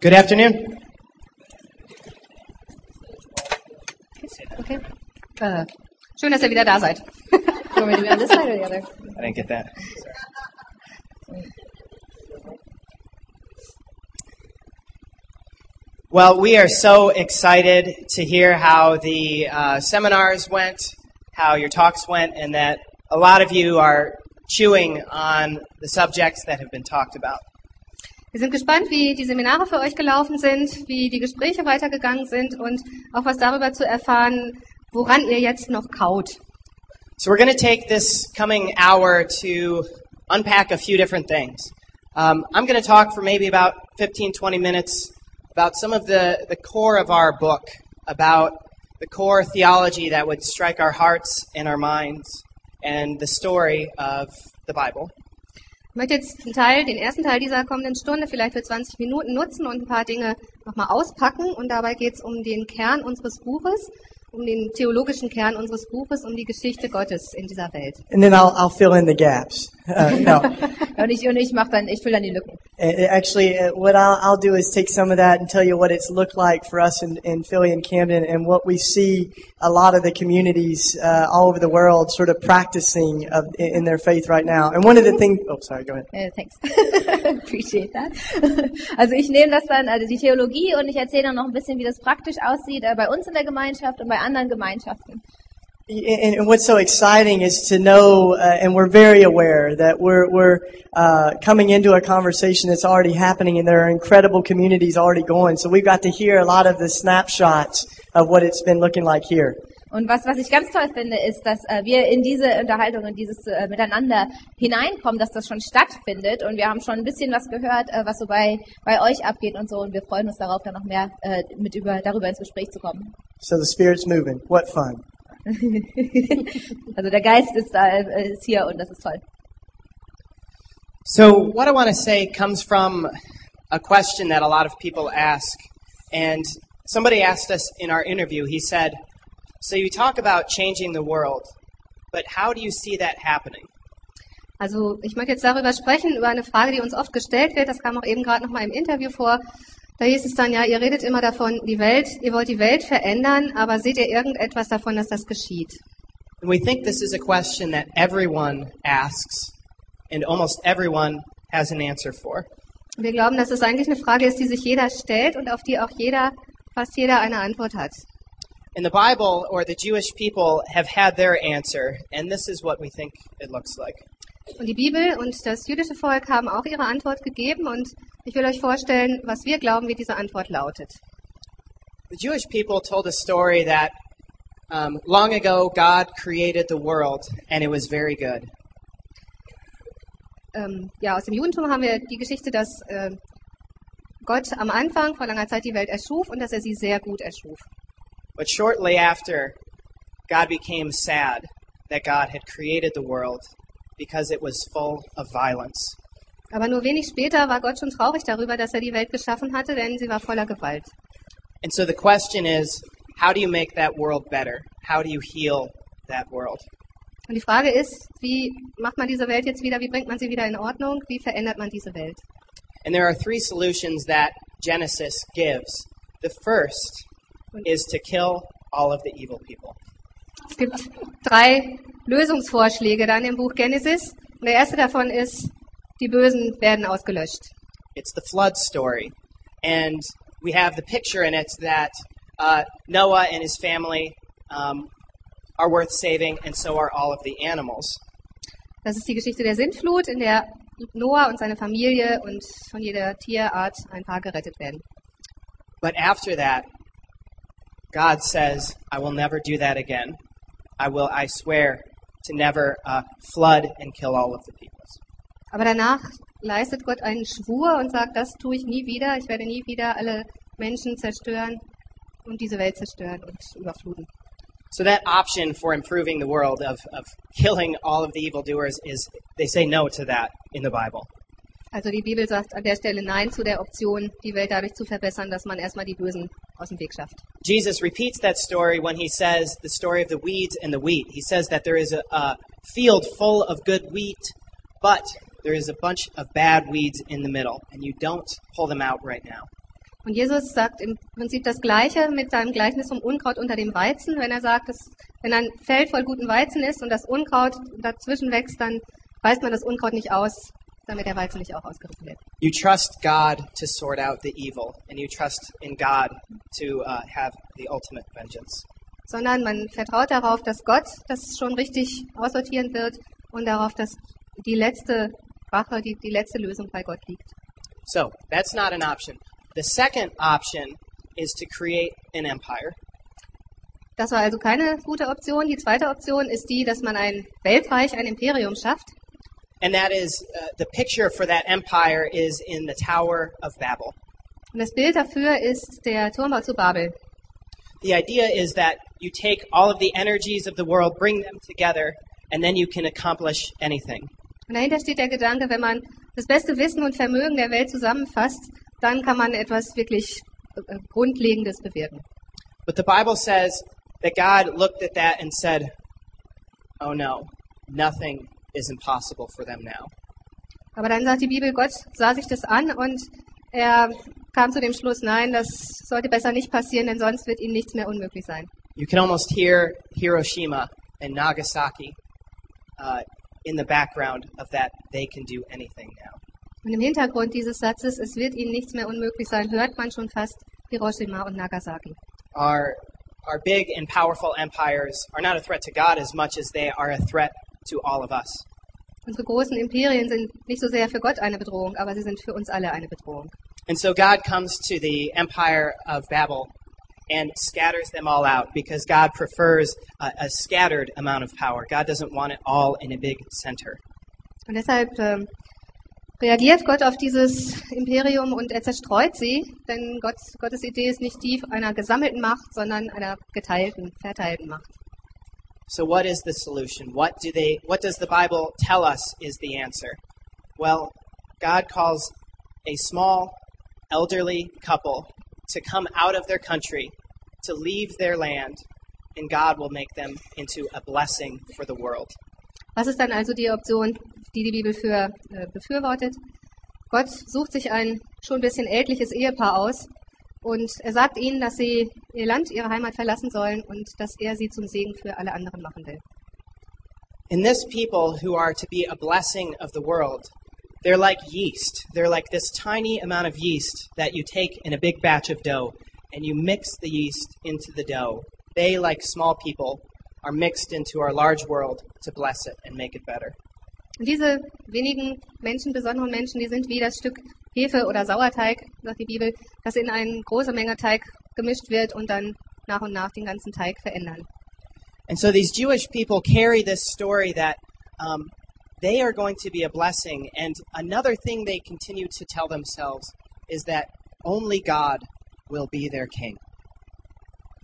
Good afternoon. Okay. Äh, schön, dass ihr wieder da seid. Want me to be on this side or the other? I didn't get that. Well, we are so excited to hear how the uh, seminars went, how your talks went, and that a lot of you are chewing on the subjects that have been talked about. Wir sind gespannt, wie die Seminare für euch gelaufen sind, wie die Gespräche weitergegangen sind und auch was darüber zu erfahren, woran ihr jetzt noch kaut. So we're going to take this coming hour to unpack a few different things. Um, I'm going to talk for maybe about 15, 20 minutes about some of the, the core of our book, about the core theology that would strike our hearts and our minds, and the story of the Bible. Ich möchte jetzt einen Teil, den ersten Teil dieser kommenden Stunde vielleicht für 20 Minuten nutzen und ein paar Dinge nochmal auspacken. Und dabei geht es um den Kern unseres Buches, um den theologischen Kern unseres Buches, um die Geschichte Gottes in dieser Welt. and then I'll, I'll fill in the gaps. Uh, no, Und ich, und ich mach dann, ich fülle dann die Lücken. Uh, actually, uh, what I'll, I'll do is take some of that and tell you what it's looked like for us in, in Philly and Camden, and what we see a lot of the communities uh, all over the world sort of practicing of, in their faith right now. And one of the things, oh, sorry, go ahead. Äh, thanks. Appreciate that. Also ich nehme das dann, also die Theologie und ich erzähle dann noch ein bisschen, wie das praktisch aussieht äh, bei uns in der Gemeinschaft und bei anderen Gemeinschaften. And, and what's so exciting is to know, uh, and we're very aware that we're we're uh, coming into a conversation that's already happening, and there are incredible communities already going. So we've got to hear a lot of the snapshots of what it's been looking like here. Und was, was ich ganz toll finde, ist, dass äh, wir in diese Unterhaltung, in dieses äh, Miteinander hineinkommen, dass das schon stattfindet. Und wir haben schon ein bisschen was gehört, äh, was so bei, bei euch abgeht und so. Und wir freuen uns darauf, dann noch mehr äh, mit über, darüber ins Gespräch zu kommen. So the Spirit's moving. What fun! Also der Geist ist da, äh, ist hier und das ist toll. So, what I want to say comes from a question that a lot of people ask. And somebody asked us in our interview, he said, So you talk about changing the world, but how do you see that happening? Also ich möchte jetzt darüber sprechen, über eine Frage, die uns oft gestellt wird. Das kam auch eben gerade nochmal im Interview vor. Da hieß es dann, ja, ihr redet immer davon, die Welt, ihr wollt die Welt verändern, aber seht ihr irgendetwas davon, dass das geschieht? And we think this is a question that everyone asks, and almost everyone has an answer for. Wir glauben, dass es eigentlich eine Frage ist, die sich jeder stellt und auf die auch jeder, fast jeder eine Antwort hat. In the Bible, or the Jewish people have had their answer, and this is what we think it looks like. Und die Bibel und das jüdische Volk haben auch ihre Antwort gegeben und ich will euch vorstellen, was wir glauben, wie diese Antwort lautet. The Jewish people told a story that um, long ago God created the world, and it was very good. Ähm, ja, aus dem Judentum haben wir die Geschichte, dass äh, Gott am Anfang vor langer Zeit die Welt erschuf und dass er sie sehr gut erschuf. But shortly after, God became sad that God had created the world because it was full of violence. Aber nur wenig später war Gott schon traurig darüber, dass er die Welt geschaffen hatte, denn sie war voller Gewalt. And so the question is how do you make that world better? How do you heal that world? Und die Frage ist, wie macht man diese Welt jetzt wieder, wie bringt man sie wieder in Ordnung, wie verändert man diese Welt? And there are three solutions that Genesis gives. The first is to kill all of the evil people. Es gibt drei Lösungsvorschläge dann im Buch Genesis. Und der erste davon ist, die Bösen werden ausgelöscht. It's the flood story. And we have the picture in it that uh, Noah and his family um, are worth saving, and so are all of the animals. Das ist die Geschichte der Sintflut, in der Noah und seine Familie und von jeder Tierart ein paar gerettet werden. But after that, God says, I will never do that again. I will, I swear, to never uh, flood and kill all of the peoples. Aber danach leistet Gott einen Schwur und sagt, das tue ich nie wieder. Ich werde nie wieder alle Menschen zerstören und diese Welt zerstören und überfluten. So that option for improving the world of, of killing all of the evildoers is, they say no to that in the Bible. Also die Bibel sagt an der Stelle Nein zu der Option, die Welt dadurch zu verbessern, dass man erstmal die Bösen aus dem Weg schafft. Jesus repeats that story when he says the story of the weeds and the wheat. He says that there is a, a field full of good wheat, but there is a bunch of bad weeds in the middle, and you don't pull them out right now. Und Jesus sagt im Prinzip das Gleiche mit seinem Gleichnis vom Unkraut unter dem Weizen, wenn er sagt, dass wenn ein Feld voll guten Weizen ist und das Unkraut dazwischen wächst, dann weist man das Unkraut nicht aus, damit der Weizen nicht auch ausgerissen wird. You trust God to sort out the evil, and you trust in God to uh, have the ultimate vengeance. Sondern man vertraut darauf, dass Gott das schon richtig aussortieren wird und darauf, dass die letzte Rache, die, die letzte Lösung bei Gott liegt. So, that's not an option. The second option is to create an empire. Das war also keine gute Option. Die zweite Option ist die, dass man ein Weltreich, ein Imperium schafft. And that is, uh, the picture for that empire is in the Tower of Babel. Und das Bild dafür ist der Turmbau zu Babel. The idea is that you take all of the energies of the world, bring them together, and then you can accomplish anything. Und dahinter steht der Gedanke, wenn man das beste Wissen und Vermögen der Welt zusammenfasst, dann kann man etwas wirklich äh, Grundlegendes bewirken. But the Bible says that God looked at that and said, Oh no, nothing is impossible for them now. Aber dann sagt die Bibel, Gott sah sich das an und er kam zu dem Schluss, nein, das sollte besser nicht passieren, denn sonst wird ihnen nichts mehr unmöglich sein. You can almost hear Hiroshima and Nagasaki uh, in the background of that. They can do anything now. Und im Hintergrund dieses Satzes, es wird ihnen nichts mehr unmöglich sein, hört man schon fast Hiroshima und Nagasaki. Our, our big and powerful empires are not a threat to God as much as they are a threat to all of us. Unsere großen Imperien sind nicht so sehr für Gott eine Bedrohung, aber sie sind für uns alle eine Bedrohung. And so God comes to the empire of Babel and scatters them all out because God prefers a, a scattered amount of power. God doesn't want it all in a big center. Und deshalb ähm, reagiert Gott auf dieses Imperium und er zerstreut sie, denn Gott, Gottes Idee ist nicht die einer gesammelten Macht, sondern einer geteilten, verteilten Macht. So what is the solution? What do they what does the Bible tell us is the answer? Well, God calls a small elderly couple to come out of their country, to leave their land, and God will make them into a blessing for the world. Was ist dann also die Option, die die Bibel für äh, befürwortet? Gott sucht sich ein schon ein bisschen ältliches Ehepaar aus und er sagt ihnen, dass sie ihr Land, ihre Heimat verlassen sollen und dass er sie zum Segen für alle anderen machen will. And this people who are to be a blessing of the world, they're like yeast. They're like this tiny amount of yeast that you take in a big batch of dough and you mix the yeast into the dough. They, like small people, are mixed into our large world to bless it and make it better. Und diese wenigen Menschen, besonderen Menschen, die sind wie das Stück Hefe oder Sauerteig, sagt die Bibel, das in eine große Menge Teig gemischt wird und dann nach und nach den ganzen Teig verändern. And so these Jewish people carry this story that um, they are going to be a blessing. And another thing they continue to tell themselves is that only God will be their king.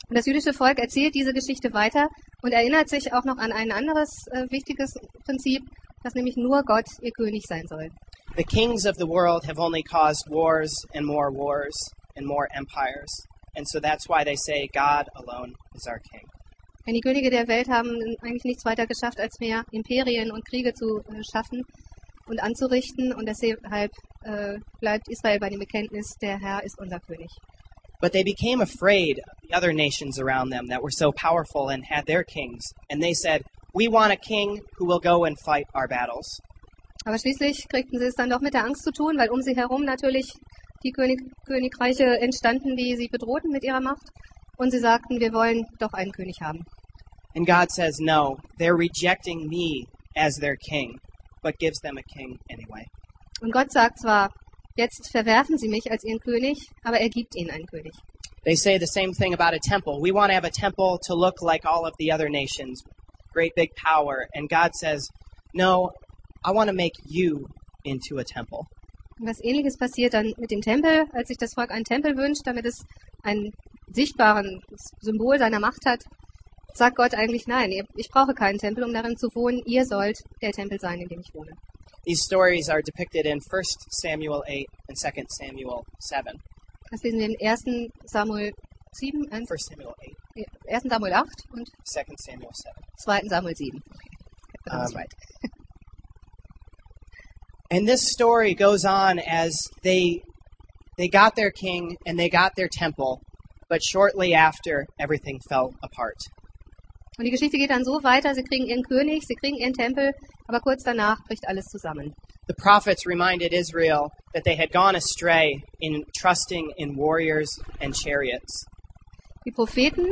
Und das jüdische Volk erzählt diese Geschichte weiter und erinnert sich auch noch an ein anderes äh, wichtiges Prinzip, dass nämlich nur Gott ihr König sein soll. The kings of the world have only caused wars and more wars and more empires. And so that's why they say God alone is our king. Denn die Könige der Welt haben eigentlich nichts weiter geschafft, als mehr Imperien und Kriege zu äh, schaffen und anzurichten. Und deshalb äh, bleibt Israel bei dem Bekenntnis, der Herr ist unser König. But they became afraid of the other nations around them that were so powerful and had their kings. And they said, We want a king who will go and fight our battles. Aber schließlich kriegten sie es dann doch mit der Angst zu tun, weil um sie herum natürlich die König Königreiche entstanden, die sie bedrohten mit ihrer Macht. Und sie sagten, wir wollen doch einen König haben. And God says, No, they're rejecting me as their king, but gives them a king anyway. Und Gott sagt zwar, jetzt verwerfen sie mich als ihren König, aber er gibt ihnen einen König. They say the same thing about a temple. We want to have a temple to look like all of the other nations, great big power. And God says, No, I want to make you into a temple. Was ähnliches passiert dann mit dem Tempel, als sich das Volk einen Tempel wünscht, damit es ein sichtbares Symbol seiner Macht hat, sagt Gott eigentlich nein, ich brauche keinen Tempel, um darin zu wohnen, ihr sollt der Tempel sein, in dem ich wohne. These stories are depicted in 1 Samuel 8 and 2 Samuel 7. Das wir in 1. Samuel 7, äh, 1 Samuel 8, 1. Samuel 8 und 2 Samuel 7. 2. Samuel 7. Okay. Um, right. And this story goes on as they They got their king and they got their temple, but shortly after, everything fell apart. Und die Geschichte geht dann so weiter, sie kriegen ihren König, sie kriegen ihren Tempel, aber kurz danach bricht alles zusammen. The prophets reminded Israel that they had gone astray in trusting in warriors and chariots. Die Propheten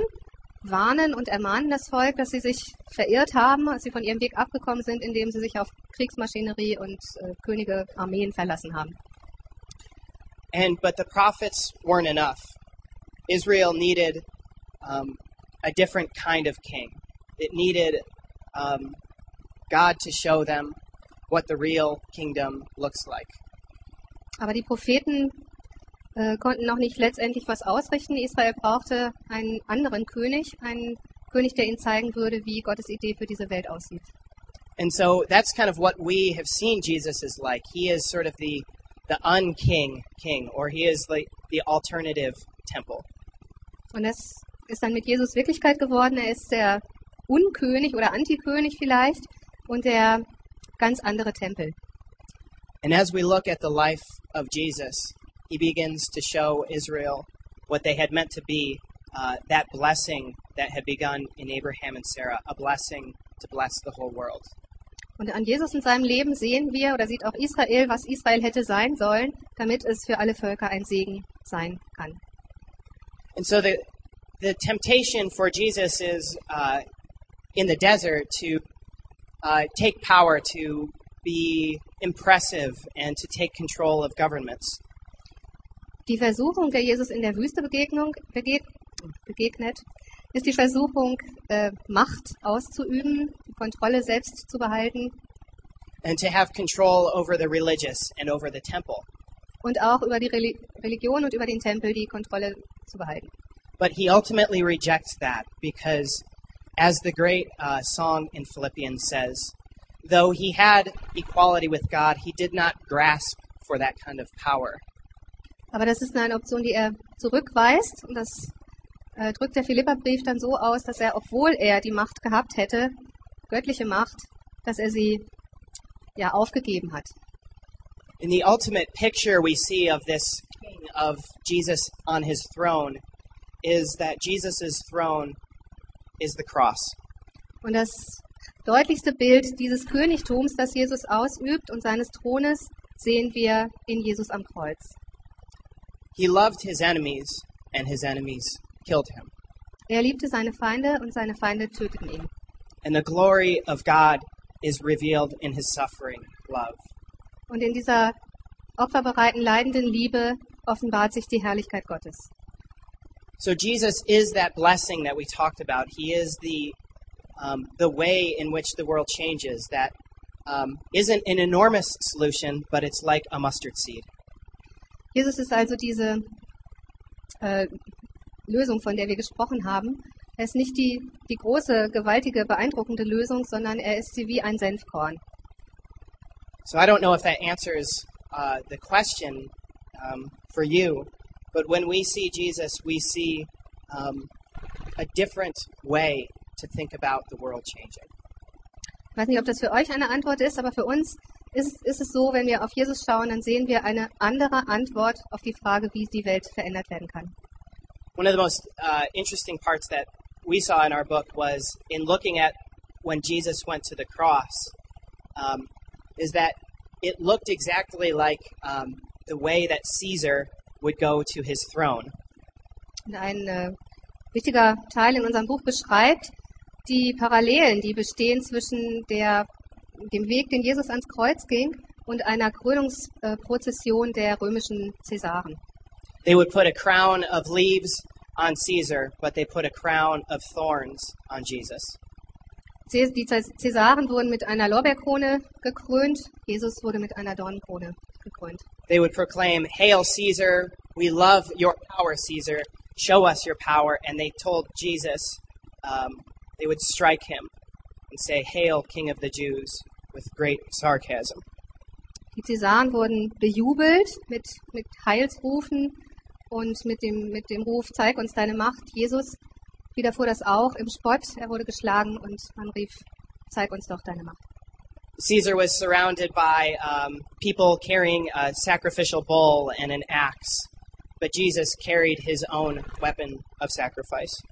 warnen und ermahnen das Volk, dass sie sich verirrt haben, als sie von ihrem Weg abgekommen sind, indem sie sich auf Kriegsmaschinerie und äh, Könige, Armeen verlassen haben. And but the prophets weren't enough. Israel needed um, a different kind of king. It needed um, God to show them what the real kingdom looks like. Aber die Propheten äh, konnten noch nicht letztendlich was ausrichten. Israel brauchte einen anderen König, einen König, der ihnen zeigen würde, wie Gottes Idee für diese Welt aussieht. And so that's kind of what we have seen Jesus is like. He is sort of the the unking king, or he is like the alternative temple. Und das ist dann mit Jesus Wirklichkeit geworden. Er ist der Unkönig oder Antikönig vielleicht und der ganz andere Tempel. And as we look at the life of Jesus, he begins to show Israel what they had meant to be uh, that blessing that had begun in Abraham and Sarah, a blessing to bless the whole world. Und an Jesus in seinem Leben sehen wir oder sieht auch Israel, was Israel hätte sein sollen, damit es für alle Völker ein Segen sein kann. And so the, the temptation for Jesus is uh, in the desert to uh, take power, to be impressive, and to take control of governments. Die Versuchung, der Jesus in der Wüste Begegnung, begeg, begegnet, ist die Versuchung, äh, Macht auszuüben, die Kontrolle selbst zu behalten and to have control over the religious and over the temple. und auch über die Reli Religion und über den Tempel die Kontrolle zu behalten. But he ultimately rejects that because, as the great uh, song in Philippians says, though he had equality with God, he did not grasp for that kind of power. Aber das ist eine Option, die er zurückweist. Und das äh, drückt der Philipperbrief dann so aus, dass er, obwohl er die Macht gehabt hätte, göttliche Macht, dass er sie ja aufgegeben hat. In the ultimate picture we see of this king of Jesus on his throne is that Jesus' throne is the cross. Und das deutlichste Bild dieses Königtums, das Jesus ausübt und seines Thrones, sehen wir in Jesus am Kreuz. He loved his enemies, and his enemies killed him. Er liebte seine Feinde und seine Feinde töteten ihn. And the glory of God is revealed in his suffering love. Und in dieser opferbereiten, leidenden Liebe offenbart sich die Herrlichkeit Gottes. So Jesus is that blessing that we talked about. He is the um, the way in which the world changes. That um, isn't an enormous solution, but it's like a mustard seed. Jesus ist also diese äh, Lösung, von der wir gesprochen haben. Er ist nicht die, die große, gewaltige, beeindruckende Lösung, sondern er ist sie wie ein Senfkorn. So I don't know if that answers uh, the question um, for you, but when we see Jesus, we see um, a different way to think about the world changing. Ich weiß nicht, ob das für euch eine Antwort ist, aber für uns ist, ist es so, wenn wir auf Jesus schauen, dann sehen wir eine andere Antwort auf die Frage, wie die Welt verändert werden kann. One of the most uh, interesting parts that we saw in our book was in looking at when Jesus went to the cross, um, is that it looked exactly like um, the way that Caesar would go to his throne. Ein äh, wichtiger Teil in unserem Buch beschreibt die Parallelen, die bestehen zwischen der, dem Weg, den Jesus ans Kreuz ging, und einer Krönungsprozession der römischen Cäsaren. They would put a crown of leaves on Caesar, but they put a crown of thorns on Jesus. Die Cäs- Cäsaren wurden mit einer Lorbeerkrone gekrönt, Jesus wurde mit einer Dornenkrone. They would proclaim, Hail Caesar, we love your power, Caesar, show us your power. And they told Jesus, um, they would strike him and say, Hail, King of the Jews, with great sarcasm. Die Cäsaren wurden bejubelt mit, mit Heilsrufen und mit dem, mit dem Ruf, zeig uns deine Macht. Jesus widerfuhr das auch im Spott. Er wurde geschlagen und man rief, zeig uns doch deine Macht. Caesar was surrounded by um, people carrying a sacrificial bull and an axe but Jesus carried his own weapon of sacrifice.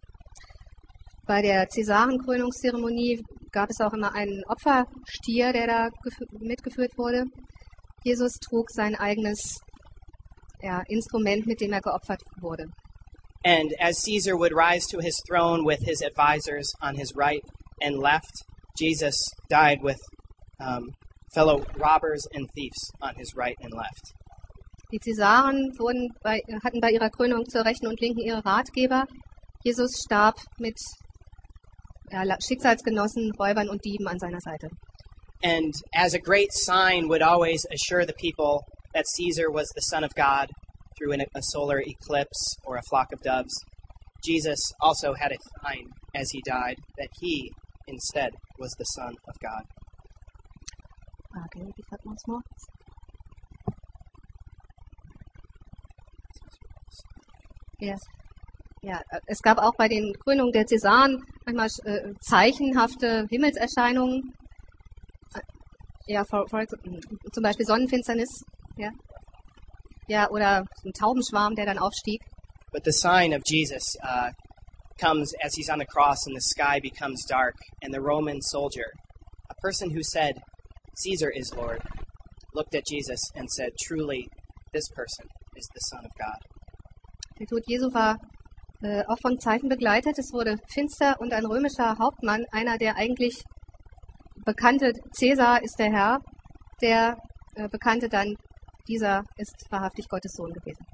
Bei der Cäsarenkrönungszeremonie gab es auch immer einen Opferstier, der da mitgeführt wurde. Jesus trug sein eigenes ja, Instrument, mit dem er geopfert wurde. And as Caesar would rise to his throne with his advisors on his right and left, Jesus died with um, fellow robbers and thieves on his right and left. Die Cäsaren wurden bei, hatten bei ihrer Krönung zur rechten und linken ihre Ratgeber. Jesus starb mit ja, Schicksalsgenossen, Räubern und Dieben an seiner Seite. And as a great sign would always assure the people that Caesar was the Son of God through an, a solar eclipse or a flock of doves, Jesus also had a sign as he died that he instead was the Son of God. Repeat that once more? Yes. Ja, äh, es gab auch bei den Krönungen der Cäsaren manchmal äh, zeichenhafte Himmelserscheinungen. Äh, Ja, for, for, zum Beispiel Sonnenfinsternis. Ja, ja oder ein Taubenschwarm, der dann aufstieg. But the sign of Jesus uh, comes as he's on the cross and the sky becomes dark, and the Roman soldier, a person who said, Caesar is Lord, looked at Jesus and said, Truly, this person is the Son of God. Der Tod Jesu war äh, auch von Zeichen begleitet. Es wurde finster und ein römischer Hauptmann, einer der eigentlich bekannte Cäsar ist der Herr, der äh, bekannte dann, dieser ist wahrhaftig Gottes Sohn gewesen.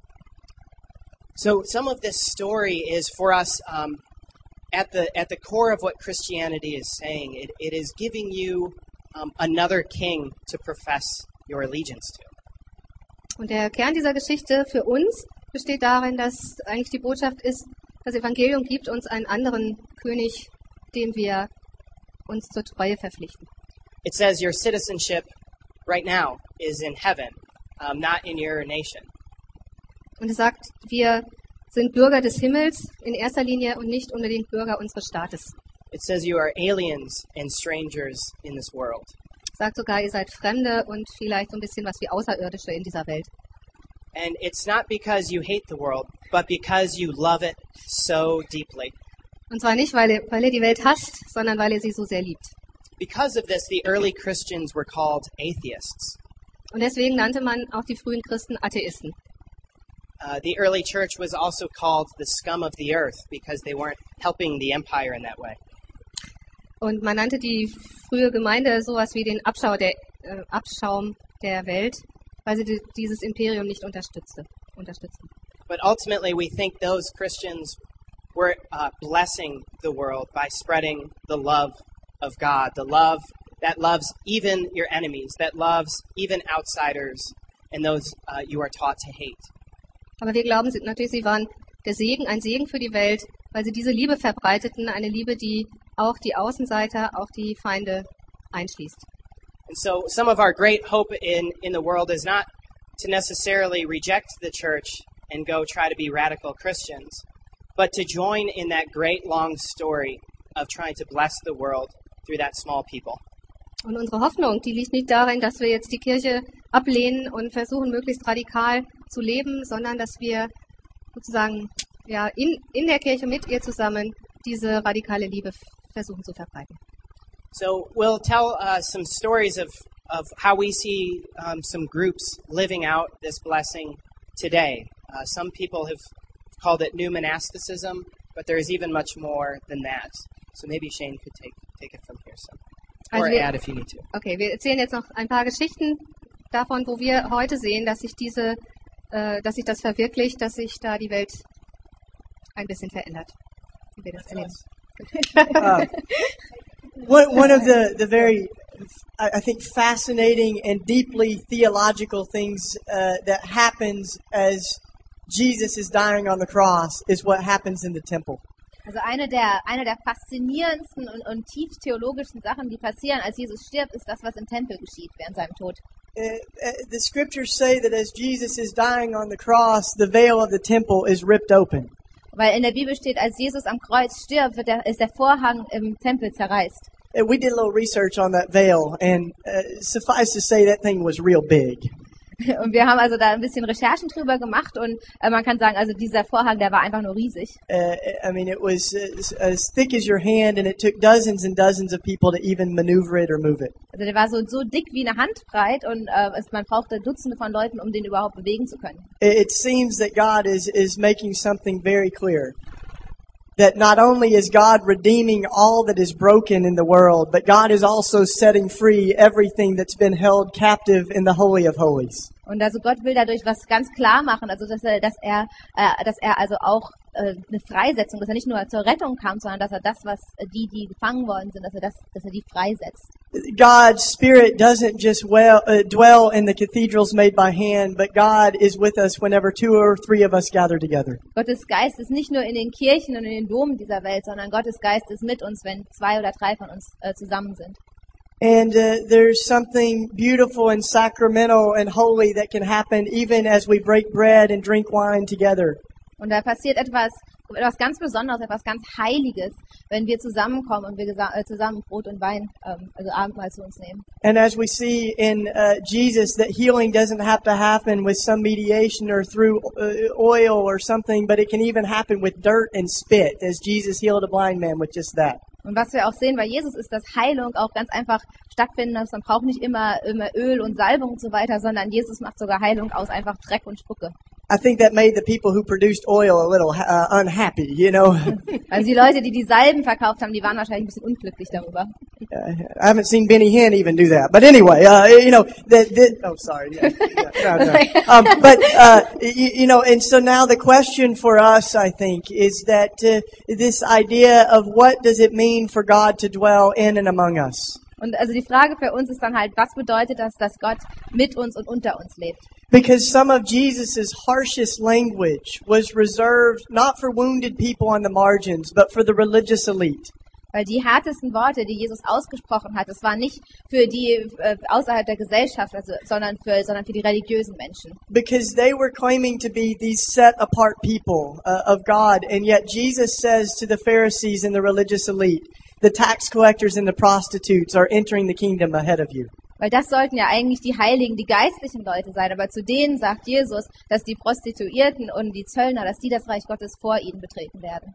So some of this story is for us um, at the at the core of what Christianity is saying. It, it is giving you um, another king to profess your allegiance to. Und der Kern dieser Geschichte für uns besteht darin, dass eigentlich die Botschaft ist, das Evangelium gibt uns einen anderen König, dem wir uns zur Treue verpflichten. It says your citizenship right now is in heaven, um, not in your nation. Und es sagt, wir sind Bürger des Himmels in erster Linie und nicht unbedingt Bürger unseres Staates. It says you are aliens and strangers in this world. Sagt sogar, ihr seid Fremde und vielleicht so ein bisschen was wie Außerirdische in dieser Welt. And it's not because you hate the world, but because you love it so deeply. Und zwar nicht, weil ihr, weil ihr die Welt hasst, sondern weil ihr sie so sehr liebt. Because of this, the early Christians were called atheists. Und deswegen nannte man auch die frühen Christen Atheisten. Uh, the early church was also called the scum of the earth because they weren't helping the empire in that way. Und man nannte die frühe Gemeinde sowas wie den Abschau der, äh, Abschaum der Welt, weil sie die, dieses Imperium nicht unterstützte, unterstützten. But ultimately, we think those Christians were uh, blessing the world by spreading the love of God, the love that loves even your enemies, that loves even outsiders and those uh, you are taught to hate. Aber wir glauben natürlich, sie waren der Segen, ein Segen für die Welt, weil sie diese Liebe verbreiteten, eine Liebe, die auch die Außenseiter, auch die Feinde einschließt. And so, some of our great hope in, in the world is not to necessarily reject the church and go try to be radical Christians, but to join in that great long story of trying to bless the world through that small people. Und unsere Hoffnung, die liegt nicht darin, dass wir jetzt die Kirche ablehnen und versuchen, möglichst radikal zu leben, sondern dass wir sozusagen ja, in, in der Kirche mit ihr zusammen diese radikale Liebe versuchen zu verbreiten. So, we'll tell uh, some stories of, of how we see um, some groups living out this blessing today. Uh, some people have called it new monasticism, but there is even much more than that. So maybe Shane could take, take it from here. Or Also wir- add if you need to. Okay, wir erzählen jetzt noch ein paar Geschichten davon, wo wir heute sehen, dass sich diese, äh, dass sich das verwirklicht, dass sich da die Welt ein bisschen verändert. Wie wir das erleben. Uh, one, one of the, the very, I think, fascinating and deeply theological things uh, that happens as Jesus is dying on the cross is what happens in the temple. Also eine der, eine der faszinierendsten und, und tief theologischen Sachen, die passieren, als Jesus stirbt, ist das, was im Tempel geschieht während seinem Tod. Uh, uh, the scriptures say that as Jesus is dying on the cross, the veil of the temple is ripped open. Weil in der Bibel steht, als Jesus am Kreuz stirbt, wird der, ist der Vorhang im Tempel zerreißt. And we did a little research on that veil, and uh, suffice to say, that thing was real big. Und wir haben also da ein bisschen Recherchen drüber gemacht und äh, man kann sagen, also dieser Vorhang, der war einfach nur riesig. Uh, I mean, it was as, as thick as your hand, and it took dozens and dozens of people to even maneuver it or move it. Also der war so, so dick wie eine Handbreit und äh, es, man brauchte Dutzende von Leuten, um den überhaupt bewegen zu können. It seems that God is, is making something very clear. That not only is God redeeming all that is broken in the world, but God is also setting free everything that's been held captive in the Holy of Holies. Und also Gott will dadurch was ganz klar machen, also dass er, dass er, äh, dass er also auch äh, eine Freisetzung, dass er nicht nur zur Rettung kam, sondern dass er das, was die, die gefangen worden sind, dass er das, dass er die freisetzt. God's Spirit doesn't just well, uh, dwell in the cathedrals made by hand, but God is with us whenever two or three of us gather together. Gottes Geist ist nicht nur in den Kirchen und in den Domen dieser Welt, sondern Gottes Geist ist mit uns, wenn zwei oder drei von uns äh, zusammen sind. And uh, there's something beautiful and sacramental and holy that can happen even as we break bread and drink wine together. Und da passiert etwas, etwas ganz Besonderes, etwas ganz Heiliges, wenn wir zusammenkommen und wir äh, zusammen Brot und Wein, ähm, also Abendmahl zu uns nehmen. And as we see in uh, Jesus, that healing doesn't have to happen with some mediation or through uh, oil or something, but it can even happen with dirt and spit, as Jesus healed a blind man with just that. Und was wir auch sehen bei Jesus ist, dass Heilung auch ganz einfach stattfinden muss. Man braucht nicht immer, immer Öl und Salbung und so weiter, sondern Jesus macht sogar Heilung aus einfach Dreck und Spucke. I think that made the people who produced oil a little uh, unhappy, you know. Also die Leute, die die Salben verkauft haben, die waren wahrscheinlich ein bisschen unglücklich darüber. I haven't seen Benny Hinn even do that. But anyway, uh, you know, that, that, oh, sorry. Yeah, yeah, no, no. Um, but, uh, you, you know, and so now the question for us, I think, is that uh, this idea of what does it mean for God to dwell in and among us? Und also die Frage für uns ist dann halt, was bedeutet das, dass Gott mit uns und unter uns lebt? Because some of Jesus' harshest language was reserved not for wounded people on the margins, but for the religious elite. Weil die härtesten Worte, die Jesus ausgesprochen hat, das waren nicht für die äh, außerhalb der Gesellschaft, also, sondern, für, sondern für die religiösen Menschen. because they were claiming to be these set apart people uh, of God, and yet Jesus says to the Pharisees and the religious elite, the tax collectors and the prostitutes are entering the kingdom ahead of you. Weil das sollten ja eigentlich die Heiligen, die geistlichen Leute sein. Aber zu denen sagt Jesus, dass die Prostituierten und die Zöllner, dass die das Reich Gottes vor ihnen betreten werden.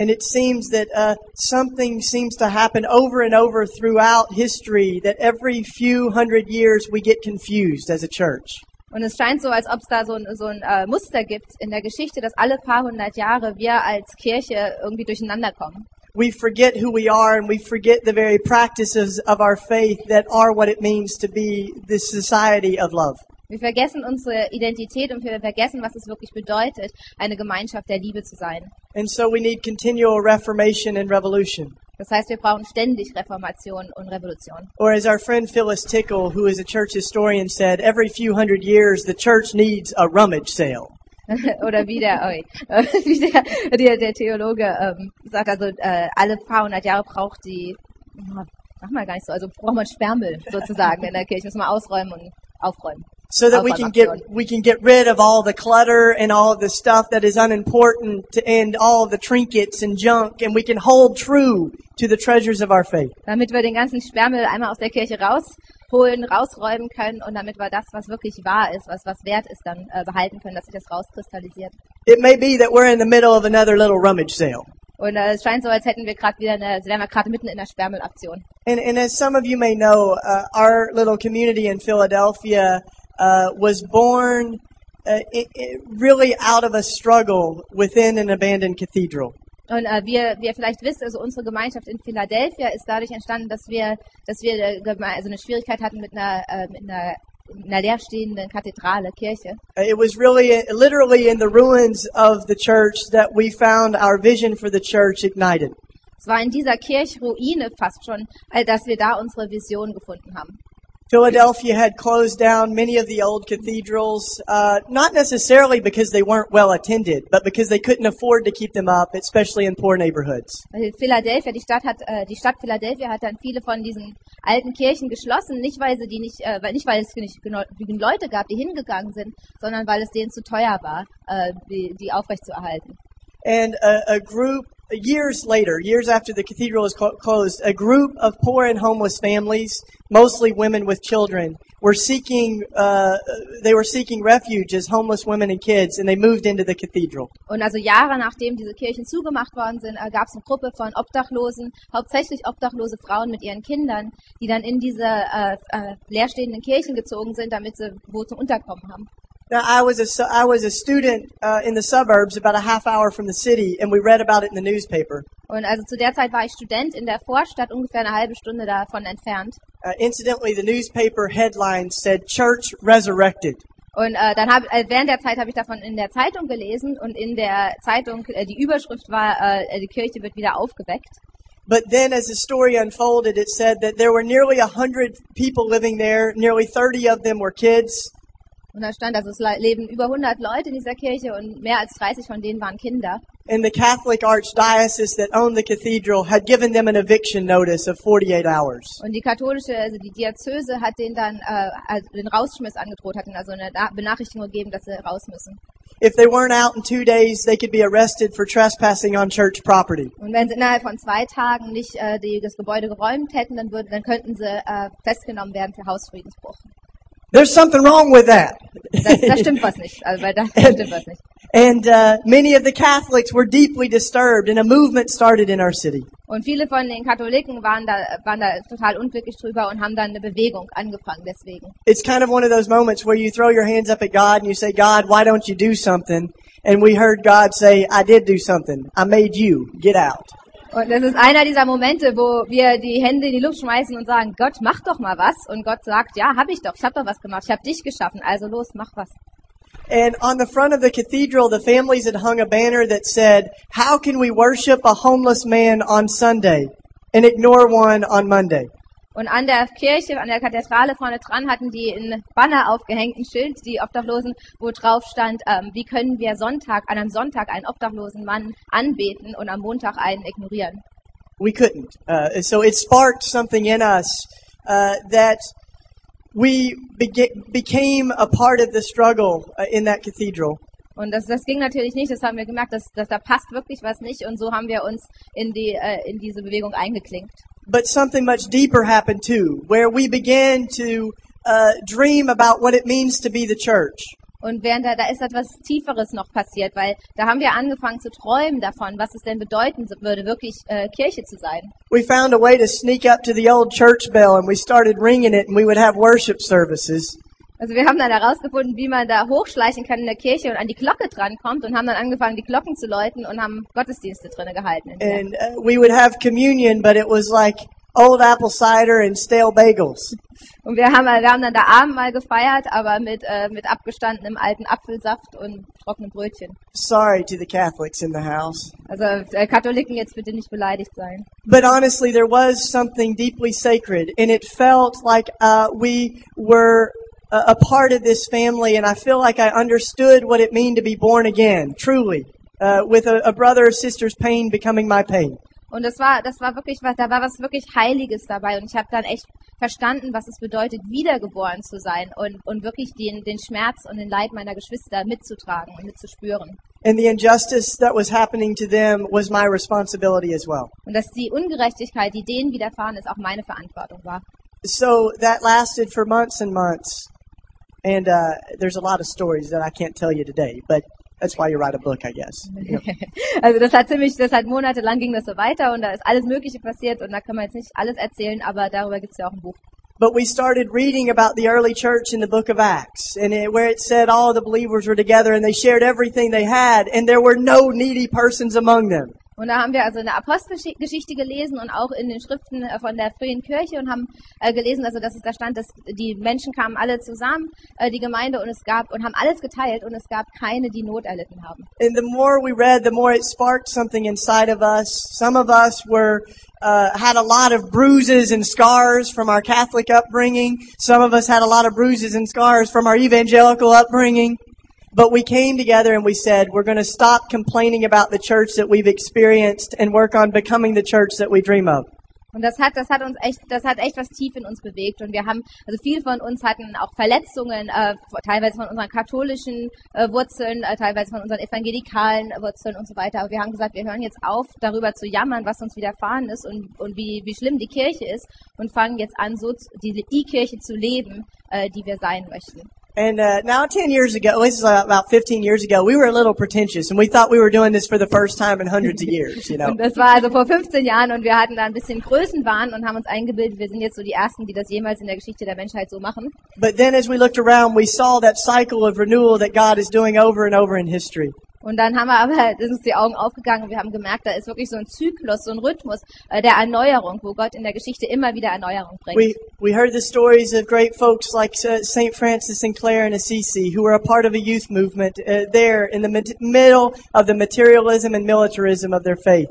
And it seems that uh, something seems to happen over and over throughout history that every few hundred years we get confused as a church. Und es scheint so, als ob es da so ein, so ein äh, Muster gibt in der Geschichte, dass alle paar hundert Jahre wir als Kirche irgendwie durcheinander kommen. We forget who we are and we forget the very practices of our faith that are what it means to be this society of love. Wir vergessen unsere Identität und wir vergessen, was es wirklich bedeutet, eine Gemeinschaft der Liebe zu sein. And so we need continual reformation and revolution. Das heißt, wir brauchen ständig Reformation und Revolution. Or as our friend Phyllis Tickle, who is a church historian, said, every few hundred years the church needs a rummage sale. Oder wie der, oi, äh, wie der, der, der Theologe ähm, sagt, also äh, alle paar hundert Jahre braucht die, mach mal gar nicht so, also braucht man Sperrmüll sozusagen in der Kirche, müssen wir ausräumen und aufräumen. So that we can get, we can get rid of all the clutter and all the stuff that is unimportant and all the trinkets and junk and we can hold true to the treasures of our faith. Damit wir den ganzen Sperrmüll einmal aus der Kirche rausholen, rausräumen können und damit wir das, was wirklich wahr ist, was, was wert ist, dann äh, behalten können, dass sich das rauskristallisiert. It may be that we're in the middle of another little rummage sale. Und äh, es scheint so, als hätten wir gerade wieder eine, wären wir gerade mitten in der Sperrmüllaktion. And, and as some of you may know, uh, our little community in Philadelphia uh, was born uh, i i really out of a struggle within an abandoned cathedral. Und äh, wir, wie ihr vielleicht wisst, also unsere Gemeinschaft in Philadelphia ist dadurch entstanden, dass wir, dass wir äh, also eine Schwierigkeit hatten mit einer, äh, mit einer, einer leerstehenden Kathedrale, Kirche. Uh, It was really, literally in the ruins of the church that we found our vision for the church ignited. Es war in dieser Kirchruine fast schon, äh, dass wir da unsere Vision gefunden haben. Philadelphia had closed down many of the old cathedrals, uh, not necessarily because they weren't well attended, but because they couldn't afford to keep them up, especially in poor neighborhoods. Philadelphia, die Stadt hat, äh, die Stadt Philadelphia hat dann viele von diesen alten Kirchen geschlossen, nicht weil sie die nicht, äh, nicht weil es nicht genügend Leute gab, die hingegangen sind, sondern weil es denen zu teuer war, äh, die, die aufrechtzuerhalten. And a, a group years later, years after the cathedral was clo- closed, a group of poor and homeless families, mostly women with children, were seeking uh, they were seeking refuge as homeless women and kids, and they moved into the cathedral. Und also Jahre nachdem diese Kirchen zugemacht worden sind, äh, gab es eine Gruppe von Obdachlosen, hauptsächlich obdachlose Frauen mit ihren Kindern, die dann in diese äh, äh, leerstehenden Kirchen gezogen sind, damit sie wo zum Unterkommen haben. Now, I was a I was a student uh, in the suburbs, about a half hour from the city, and we read about it in the newspaper. Und also zu der Zeit war ich Student in der Vorstadt, ungefähr eine halbe Stunde davon entfernt. Uh, incidentally, the newspaper headline said "Church Resurrected." Und äh, dann hab, äh, während der Zeit habe ich davon in der Zeitung gelesen und in der Zeitung äh, die Überschrift war, äh, die Kirche wird wieder aufgeweckt. But then, as the story unfolded, it said that there were nearly a hundred people living there. Nearly thirty of them were kids. Und da stand, also es le- leben über 100 Leute in dieser Kirche und mehr als 30 von denen waren Kinder. And the Catholic Archdiocese that owned the cathedral had given them an eviction notice of 48 hours. Und die katholische, also die Diözese hat denen dann äh, also den Rausschmiss angedroht, hat ihnen also eine Benachrichtigung gegeben, dass sie raus müssen. If they weren't out in two days, they could be arrested for trespassing on church property. Und wenn sie innerhalb von zwei Tagen nicht äh, die, das Gebäude geräumt hätten, dann, würden, dann könnten sie äh, festgenommen werden für Hausfriedensbruch. There's something wrong with that. Das, da stimmt was nicht. Also bei da, da stimmt was nicht. And uh, many of the Catholics were deeply disturbed, and a movement started in our city. Und viele von den Katholiken waren da, waren da total unglücklich drüber und haben dann eine Bewegung angefangen deswegen. It's kind of one of those moments where you throw your hands up at God and you say, God, why don't you do something? And we heard God say, I did do something. I made you. Get out. Und das ist einer dieser Momente, wo wir die Hände in die Luft schmeißen und sagen, Gott, mach doch mal was. Und Gott sagt, ja, hab ich doch, ich hab doch was gemacht, ich hab dich geschaffen, also los, mach was. And on the front of the cathedral, the families had hung a banner that said, How can we worship a homeless man on Sunday and ignore one on Monday? Und an der Kirche, an der Kathedrale vorne dran hatten die ein Banner aufgehängt, ein Schild, die Obdachlosen, wo drauf stand, ähm, wie können wir Sonntag, an einem Sonntag einen obdachlosen Mann anbeten und am Montag einen ignorieren. We couldn't. Uh, so it sparked something in us uh, that we became a part of the struggle uh, in that cathedral. Und das, das ging natürlich nicht, das haben wir gemerkt, dass, dass da passt wirklich was nicht und so haben wir uns in, die, äh, in diese Bewegung eingeklinkt. But something much deeper happened too, where we began to uh, dream about what it means to be the church. Und während da, da ist etwas Tieferes noch passiert, weil da haben wir angefangen zu träumen davon, was es denn bedeuten würde, wirklich äh, Kirche zu sein. We found a way to sneak up to the old church bell and we started ringing it and we would have worship services. Also wir haben dann herausgefunden, wie man da hochschleichen kann in der Kirche und an die Glocke drankommt und haben dann angefangen, die Glocken zu läuten und haben Gottesdienste drinnen gehalten. And uh, we would have communion, but it was like old apple cider and stale bagels. Und wir haben, wir haben dann da Abendmahl gefeiert, aber mit, äh, mit abgestandenem alten Apfelsaft und trockenen Brötchen. Sorry to the Catholics in the house. Also äh, Katholiken jetzt bitte nicht beleidigt sein. But honestly, there was something deeply sacred, and it felt like uh, we were a, part of this family, and I feel like I understood what it meant to be born again, truly, uh, with a, a brother or sister's pain becoming my pain. Und das war, das war wirklich da war was wirklich Heiliges dabei. Und ich habe dann echt verstanden, was es bedeutet, wiedergeboren zu sein und, und wirklich den, den Schmerz und den Leid meiner Geschwister mitzutragen und mitzuspüren. And the injustice that was happening to them was my responsibility as well. Und dass die Ungerechtigkeit, die denen widerfahren ist, auch meine Verantwortung war. So that lasted for months and months. And uh, there's a lot of stories that I can't tell you today, but that's why you write a book, I guess. You know. Also das hat ziemlich, das hat monatelang ging das so weiter und da ist alles Mögliche passiert und da kann man jetzt nicht alles erzählen, aber darüber gibt es ja auch ein Buch. But we started reading about the early church in the book of Acts, and it, where it said all the believers were together and they shared everything they had, and there were no needy persons among them. Und da haben wir also eine Apostelgeschichte gelesen und auch in den Schriften äh, von der frühen Kirche und haben äh, gelesen, also dass es da stand, dass die Menschen kamen alle zusammen, äh, die Gemeinde und es gab und haben alles geteilt und es gab keine, die Not erlitten haben. And the more we read, the more it sparked something inside of us. Some of us were uh, had a lot of bruises and scars from our Catholic upbringing. Some of us had a lot of bruises and scars from our evangelical upbringing. But we came together and we said, we're going to stop complaining about the church that we've experienced and work on becoming the church that we dream of. Und das hat, das hat uns echt, das hat echt was tief in uns bewegt. Und wir haben, also viele von uns hatten auch Verletzungen, äh, teilweise von unseren katholischen äh, Wurzeln, äh, teilweise von unseren evangelikalen Wurzeln und so weiter. Aber wir haben gesagt, wir hören jetzt auf, darüber zu jammern, was uns widerfahren ist und, und wie, wie schlimm die Kirche ist und fangen jetzt an, so die, die Kirche zu leben, äh, die wir sein möchten. And uh, now, 10 years ago, this is about 15 years ago, we were a little pretentious, and we thought we were doing this for the first time in hundreds of years, you know. Und das war also vor 15 Jahren und wir hatten da ein bisschen Größenwahn und haben uns eingebildet, wir sind jetzt so die Ersten, die das jemals in der Geschichte der Menschheit so machen. But then as we looked around, we saw that cycle of renewal that God is doing over and over in history. Und dann haben wir aber, sind uns die Augen aufgegangen wir haben gemerkt, da ist wirklich so ein Zyklus, so ein Rhythmus äh, der Erneuerung, wo Gott in der Geschichte immer wieder Erneuerung bringt. We, we heard the stories of great folks like uh, St. Francis Clare and Assisi, who were a part of a youth movement uh, there in the mid- middle of the materialism and militarism of their faith.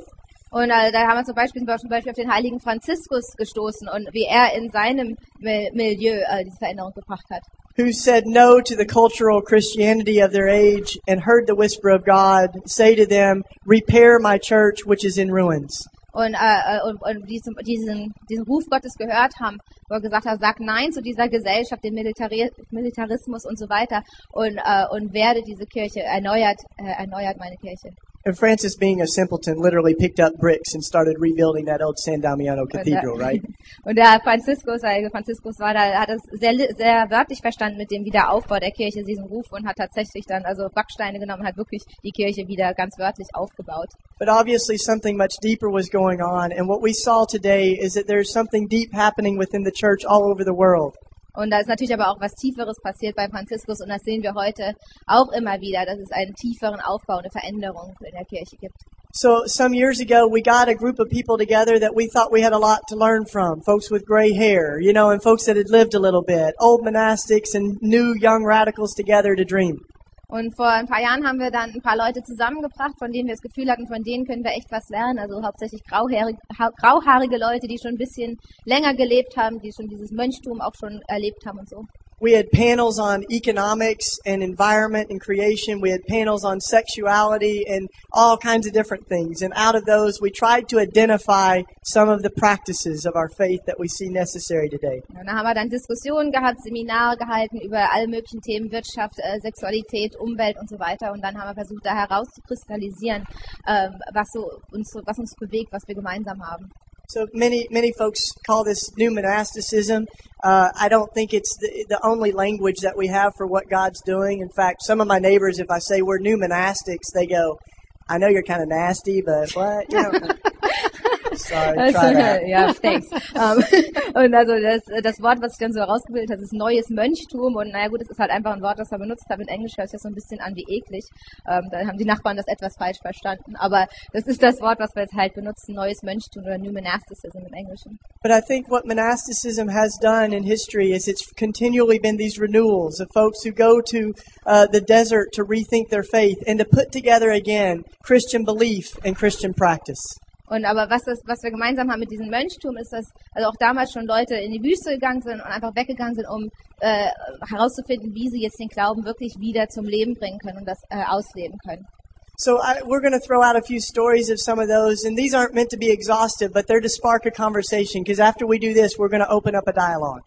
Und äh, da haben wir zum Beispiel, sind wir zum Beispiel auf den heiligen Franziskus gestoßen und wie er in seinem Mi- Milieu äh, diese Veränderung gebracht hat. who said no to the cultural Christianity of their age and heard the whisper of God say to them, repair my church which is in ruins. Und, äh, äh, und, und diesen, diesen, diesen Ruf Gottes gehört haben, wo er gesagt hat, sag Nein zu dieser Gesellschaft, dem Militari Militarismus und so weiter und, äh, und werde diese Kirche erneuert, äh, erneuert meine Kirche. And Francis, being a simpleton, literally picked up bricks and started rebuilding that old San Damiano cathedral, right? Und der Franziskus, heilige Franziskus war da, hat das sehr, sehr wörtlich verstanden mit dem Wiederaufbau der Kirche, diesen Ruf und hat tatsächlich dann also Backsteine genommen hat wirklich die Kirche wieder ganz wörtlich aufgebaut. But obviously something much deeper was going on. And what we saw today is that there's something deep happening within the church all over the world. Und da ist natürlich aber auch was Tieferes passiert bei Franziskus und das sehen wir heute auch immer wieder, dass es einen tieferen Aufbau, eine Veränderung in der Kirche gibt. So some years ago, we got a group of people together that we thought we had a lot to learn from. Folks with gray hair, you know, and folks that had lived a little bit. Old monastics and new young radicals together to dream. Und vor ein paar Jahren haben wir dann ein paar Leute zusammengebracht, von denen wir das Gefühl hatten, von denen können wir echt was lernen. Also hauptsächlich grauhaarige, ha- grauhaarige Leute, die schon ein bisschen länger gelebt haben, die schon dieses Mönchtum auch schon erlebt haben und so. We had panels on economics and environment and creation. We had panels on sexuality and all kinds of different things. And out of those, we tried to identify some of the practices of our faith that we see necessary today. Und da haben wir dann Diskussionen gehabt, Seminare gehalten über alle möglichen Themen, Wirtschaft, äh, Sexualität, Umwelt und so weiter. Und dann haben wir versucht, da herauszukristallisieren, ähm, was, so uns, was uns bewegt, was wir gemeinsam haben. So many, many folks call this new monasticism. Uh, I don't think it's the, the only language that we have for what God's doing. In fact, some of my neighbors, if I say we're new monastics, they go, I know you're kind of nasty, but what? You know, sorry, try ja, thanks. Ähm, und also das, das Wort, was ich dann so herausgebildet habe, ist neues Mönchtum. Und naja gut, es ist halt einfach ein Wort, das wir benutzt haben. In Englisch hört sich das so ein bisschen an wie eklig. Ähm, da haben die Nachbarn das etwas falsch verstanden. Aber das ist das Wort, was wir jetzt halt benutzen, neues Mönchtum oder New Monasticism im Englischen. But I think what monasticism has done in history is it's continually been these renewals of folks who go to uh, the desert to rethink their faith and to put together again Christian belief and Christian practice. Und aber was das, was wir gemeinsam haben mit diesem Mönchtum, ist, dass also auch damals schon Leute in die Wüste gegangen sind und einfach weggegangen sind, um äh, herauszufinden, wie sie jetzt den Glauben wirklich wieder zum Leben bringen können und das äh, ausleben können. So I, we're going to throw out a few stories of some of those, and these aren't meant to be exhaustive, but they're to spark a conversation. Because after we do this, we're going to open up a dialogue.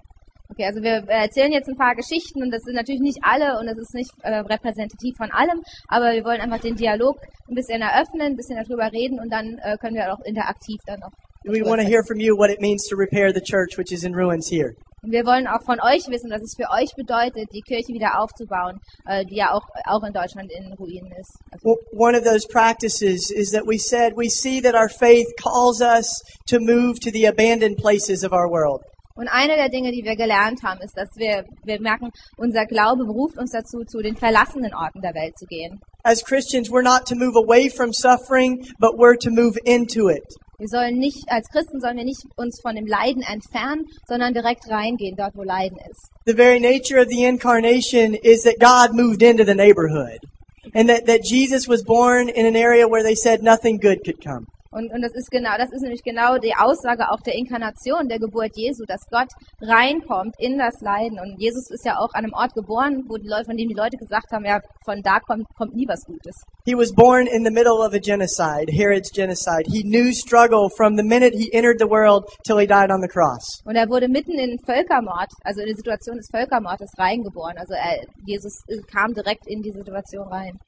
Okay, also wir äh, erzählen jetzt ein paar Geschichten und das sind natürlich nicht alle und das ist nicht äh, repräsentativ von allem, aber wir wollen einfach den Dialog ein bisschen eröffnen, ein bisschen darüber reden und dann äh, können wir auch interaktiv dann noch. We want to hear from you what it means to repair the church, which is in ruins here. Und wir wollen auch von euch wissen, was es für euch bedeutet, die Kirche wieder aufzubauen, äh, die ja auch, auch in Deutschland in Ruinen ist. Also, Well, one of those practices is that we said we see that our faith calls us to move to the abandoned places of our world. Und eine der Dinge, die wir gelernt haben, ist, dass wir, wir merken, unser Glaube beruft uns dazu, zu den verlassenen Orten der Welt zu gehen. As Christians, we're not to move away from suffering, but we're to move into it. Wir sollen nicht, als Christen sollen wir nicht uns von dem Leiden entfernen, sondern direkt reingehen, dort wo Leiden ist. The very nature of the incarnation is that God moved into the neighborhood. And that, that Jesus was born in an area where they said nothing good could come. Und, und das ist genau, das ist nämlich genau die Aussage auch der Inkarnation, der Geburt Jesu, dass Gott reinkommt in das Leiden. Und Jesus ist ja auch an einem Ort geboren, wo die Leute, von dem die Leute gesagt haben, ja, von da kommt, kommt nie was Gutes. He was born in the middle of a genocide, Herod's genocide. He knew struggle from the minute he entered the world till he died on the cross. Und er wurde mitten in den Völkermord, also in die Situation des Völkermordes reingeboren. Also er, Jesus kam direkt in die Situation rein.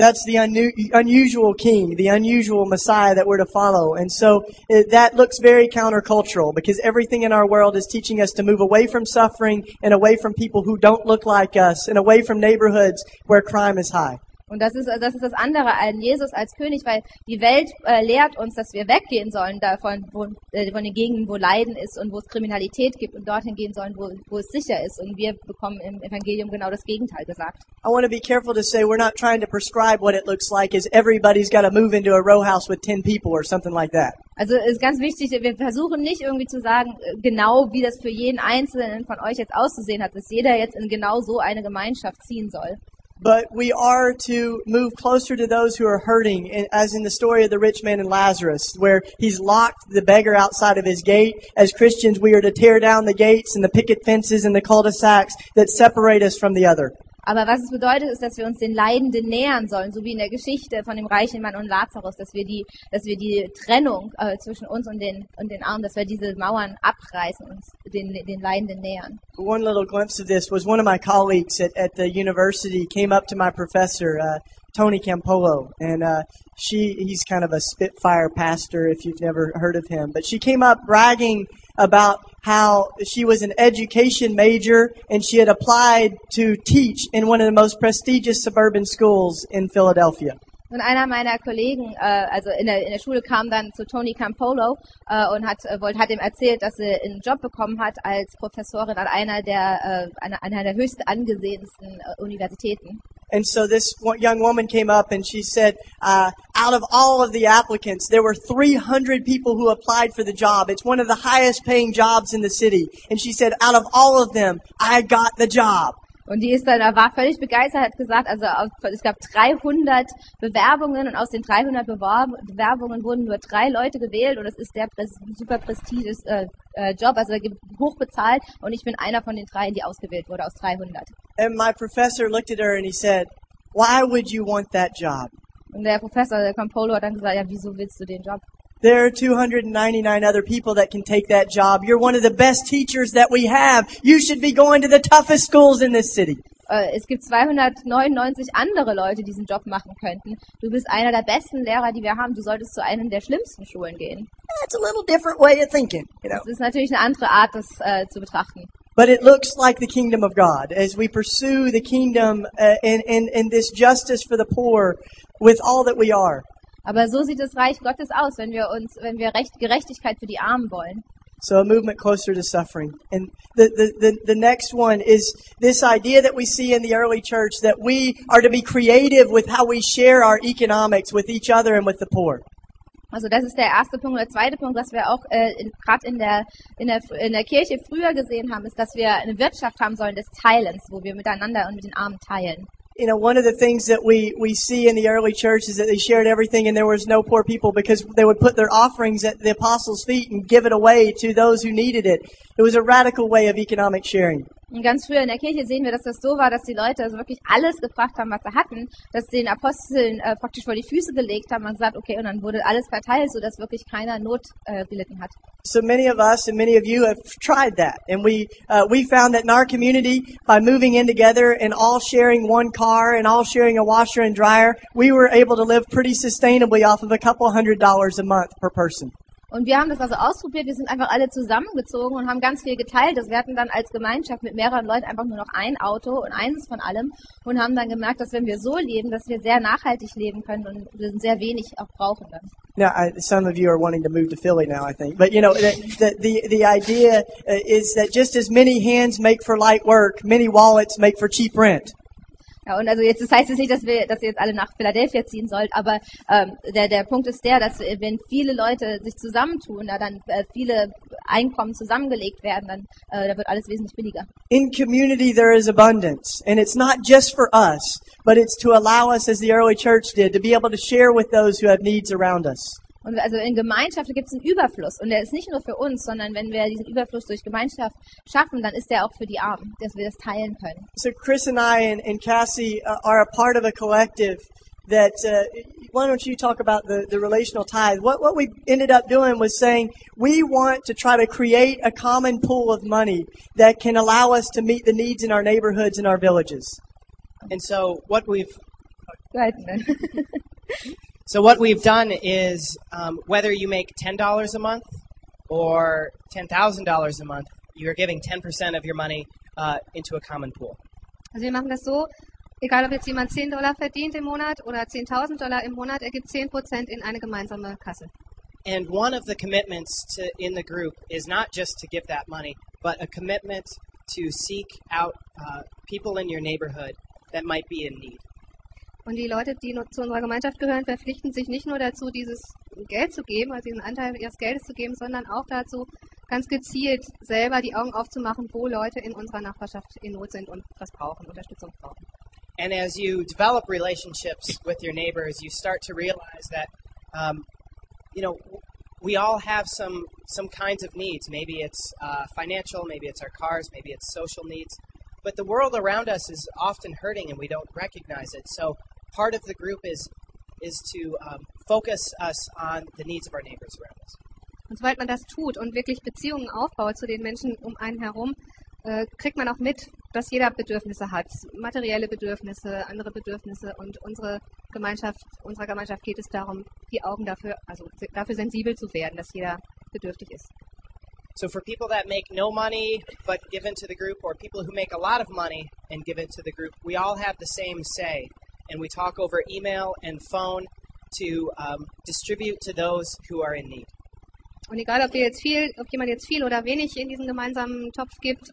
That's the unu- unusual king, the unusual Messiah that we're to follow. And so it, that looks very countercultural because everything in our world is teaching us to move away from suffering and away from people who don't look like us and away from neighborhoods where crime is high. Und das ist, das ist das andere an Jesus als König, weil die Welt äh, lehrt uns, dass wir weggehen sollen davon, wo, äh, von den Gegenden, wo Leiden ist und wo es Kriminalität gibt und dorthin gehen sollen, wo, wo es sicher ist. Und wir bekommen im Evangelium genau das Gegenteil gesagt. I want to be careful to say we're not trying to prescribe what it looks like as everybody's got to move into a row house with 10 people or something like that. Also ist ganz wichtig, wir versuchen nicht irgendwie zu sagen, äh, genau wie das für jeden Einzelnen von euch jetzt auszusehen hat, dass jeder jetzt in genau so eine Gemeinschaft ziehen soll. But we are to move closer to those who are hurting, as in the story of the rich man and Lazarus, where he's locked the beggar outside of his gate. As Christians, we are to tear down the gates and the picket fences and the cul-de-sacs that separate us from the other. Aber was es bedeutet, ist, dass wir uns den Leidenden nähern sollen, so wie in der Geschichte von dem reichen Mann und Lazarus, dass wir die, dass wir die Trennung äh, zwischen uns und den, und den Armen, dass wir diese Mauern abreißen und den, den Leidenden nähern. One little glimpse of this was one of my colleagues at, at the university came up to my professor, uh, Tony Campolo, and uh, she he's kind of a spitfire pastor if you've never heard of him. But she came up bragging about how she was an education major and she had applied to teach in one of the most prestigious suburban schools in Philadelphia. Und einer meiner Kollegen, äh, also in der, in der Schule, kam dann zu Tony Campolo äh, und hat, äh, wollte, hat ihm erzählt, dass sie einen Job bekommen hat als Professorin an einer der, äh, einer, einer der höchst angesehensten äh, Universitäten. And so this young woman came up and she said, uh, out of all of the applicants, there were 300 people who applied for the job. It's one of the highest paying jobs in the city. And she said, out of all of them, I got the job. Und die ist dann, war völlig begeistert, hat gesagt, also auf, es gab 300 Bewerbungen und aus den 300 Bewerb Bewerbungen wurden nur drei Leute gewählt und es ist der pres super prestigious äh, äh, Job, also hoch bezahlt und ich bin einer von den dreien, die ausgewählt wurde aus 300. And my professor looked at her and he said, why would you want that job? Und der Professor, der Campolo, hat dann gesagt, ja, wieso willst du den Job? There are 299 other people that can take that job. You're one of the best teachers that we have. You should be going to the toughest schools in this city. Äh, es gibt 299 andere Leute, die diesen Job machen könnten. Du bist einer der besten Lehrer, die wir haben. Du solltest zu einem der schlimmsten Schulen gehen. That's a little different way of thinking, you know. Das ist natürlich eine andere Art, das äh, zu betrachten. But it looks like the kingdom of God as we pursue the kingdom uh, and, and, and this justice for the poor with all that we are. Aber so sieht das Reich Gottes aus, wenn wir uns, wenn wir Recht, Gerechtigkeit für die Armen wollen. So a movement closer to suffering. And the, the, the, the next one is this idea that we see in the early church that we are to be creative with how we share our economics with each other and with the poor. Also das ist der erste Punkt. Der zweite Punkt, was wir auch äh, gerade in der, in, der, in der Kirche früher gesehen haben, ist, dass wir eine Wirtschaft haben sollen des Teilens, wo wir miteinander und mit den Armen teilen. You know, one of the things that we, we see in the early church is that they shared everything and there was no poor people because they would put their offerings at the apostles' feet and give it away to those who needed it. It was a radical way of economic sharing. Und ganz früher in der Kirche sehen wir, dass das so war, dass die Leute also wirklich alles gebracht haben, was sie hatten, dass sie den Aposteln äh, praktisch vor die Füße gelegt haben und gesagt, okay, und dann wurde alles verteilt, sodass wirklich keiner Not äh, gelitten hat. So many of us and many of you have tried that, and we uh, we found that in our community, by moving in together and all sharing one car and all sharing a washer and dryer, we were able to live pretty sustainably off of a couple hundred dollars a month per person. Und wir haben das also ausprobiert, wir sind einfach alle zusammengezogen und haben ganz viel geteilt. Also wir hatten dann als Gemeinschaft mit mehreren Leuten einfach nur noch ein Auto und eines von allem und haben dann gemerkt, dass wenn wir so leben, dass wir sehr nachhaltig leben können und wir sehr wenig auch brauchen dann. Now, I, some of you are wanting to move to Philly now, I think, but you know, the the the, the idea uh, is that just as many hands make for light work, many wallets make for cheap rent. Ja, und also jetzt, das heißt jetzt nicht, dass wir, dass ihr jetzt alle nach Philadelphia ziehen sollt, aber ähm, der, der Punkt ist der, dass wenn viele Leute sich zusammentun, na, dann äh, viele Einkommen zusammengelegt werden, dann äh, da wird alles wesentlich billiger. In community, there is abundance. And it's not just for us, but it's to allow us, as the early church did, to be able to share with those who have needs around us. Und also in Gemeinschaft gibt es einen Überfluss. Und der ist nicht nur für uns, sondern wenn wir diesen Überfluss durch Gemeinschaft schaffen, dann ist der auch für die Armen, dass wir das teilen können. So Chris and I and, and Cassie uh, are a part of a collective that, uh, why don't you talk about the, the relational tithe? What, what we ended up doing was saying we want to try to create a common pool of money that can allow us to meet the needs in our neighborhoods and our villages. And so what we've Right. so what we've done is um, whether you make ten dollars a month or ten thousand dollars a month, you're giving ten percent of your money uh, into a common pool. Also wir machen das so, egal ob jetzt jemand 10 Dollar verdient im Monat oder 10.000 Dollar im Monat, er gibt 10% in eine gemeinsame Kasse. And one of the commitments to, in the group is not just to give that money, but a commitment to seek out uh, people in your neighborhood that might be in need. Und die Leute, die zu unserer Gemeinschaft gehören, verpflichten sich nicht nur dazu, dieses Geld zu geben, also diesen Anteil ihres Geldes zu geben, sondern auch dazu, ganz gezielt selber die Augen aufzumachen, wo Leute in unserer Nachbarschaft in Not sind und was brauchen, Unterstützung brauchen. And as you develop relationships with your neighbors, you start to realize that, um, you know, we all have some some kinds of needs. Maybe it's uh, financial, maybe it's our cars, maybe it's social needs. But the world around us is often hurting, and we don't recognize it. So part of the group is is to um, focus us on the needs of our neighbors around us. Und sobald man das tut und wirklich Beziehungen aufbaut zu den Menschen um einen herum, äh, kriegt man auch mit, dass jeder Bedürfnisse hat. Materielle Bedürfnisse, andere Bedürfnisse. Und unsere Gemeinschaft, unserer Gemeinschaft geht es darum, die Augen dafür, also dafür sensibel zu werden, dass jeder bedürftig ist. So for people that make no money but give into the group, or people who make a lot of money and give into the group, we all have the same say, and we talk over email and phone to um, distribute to those who are in need. Und egal, ob wir jetzt viel, ob jemand jetzt viel oder wenig in diesen gemeinsamen Topf gibt,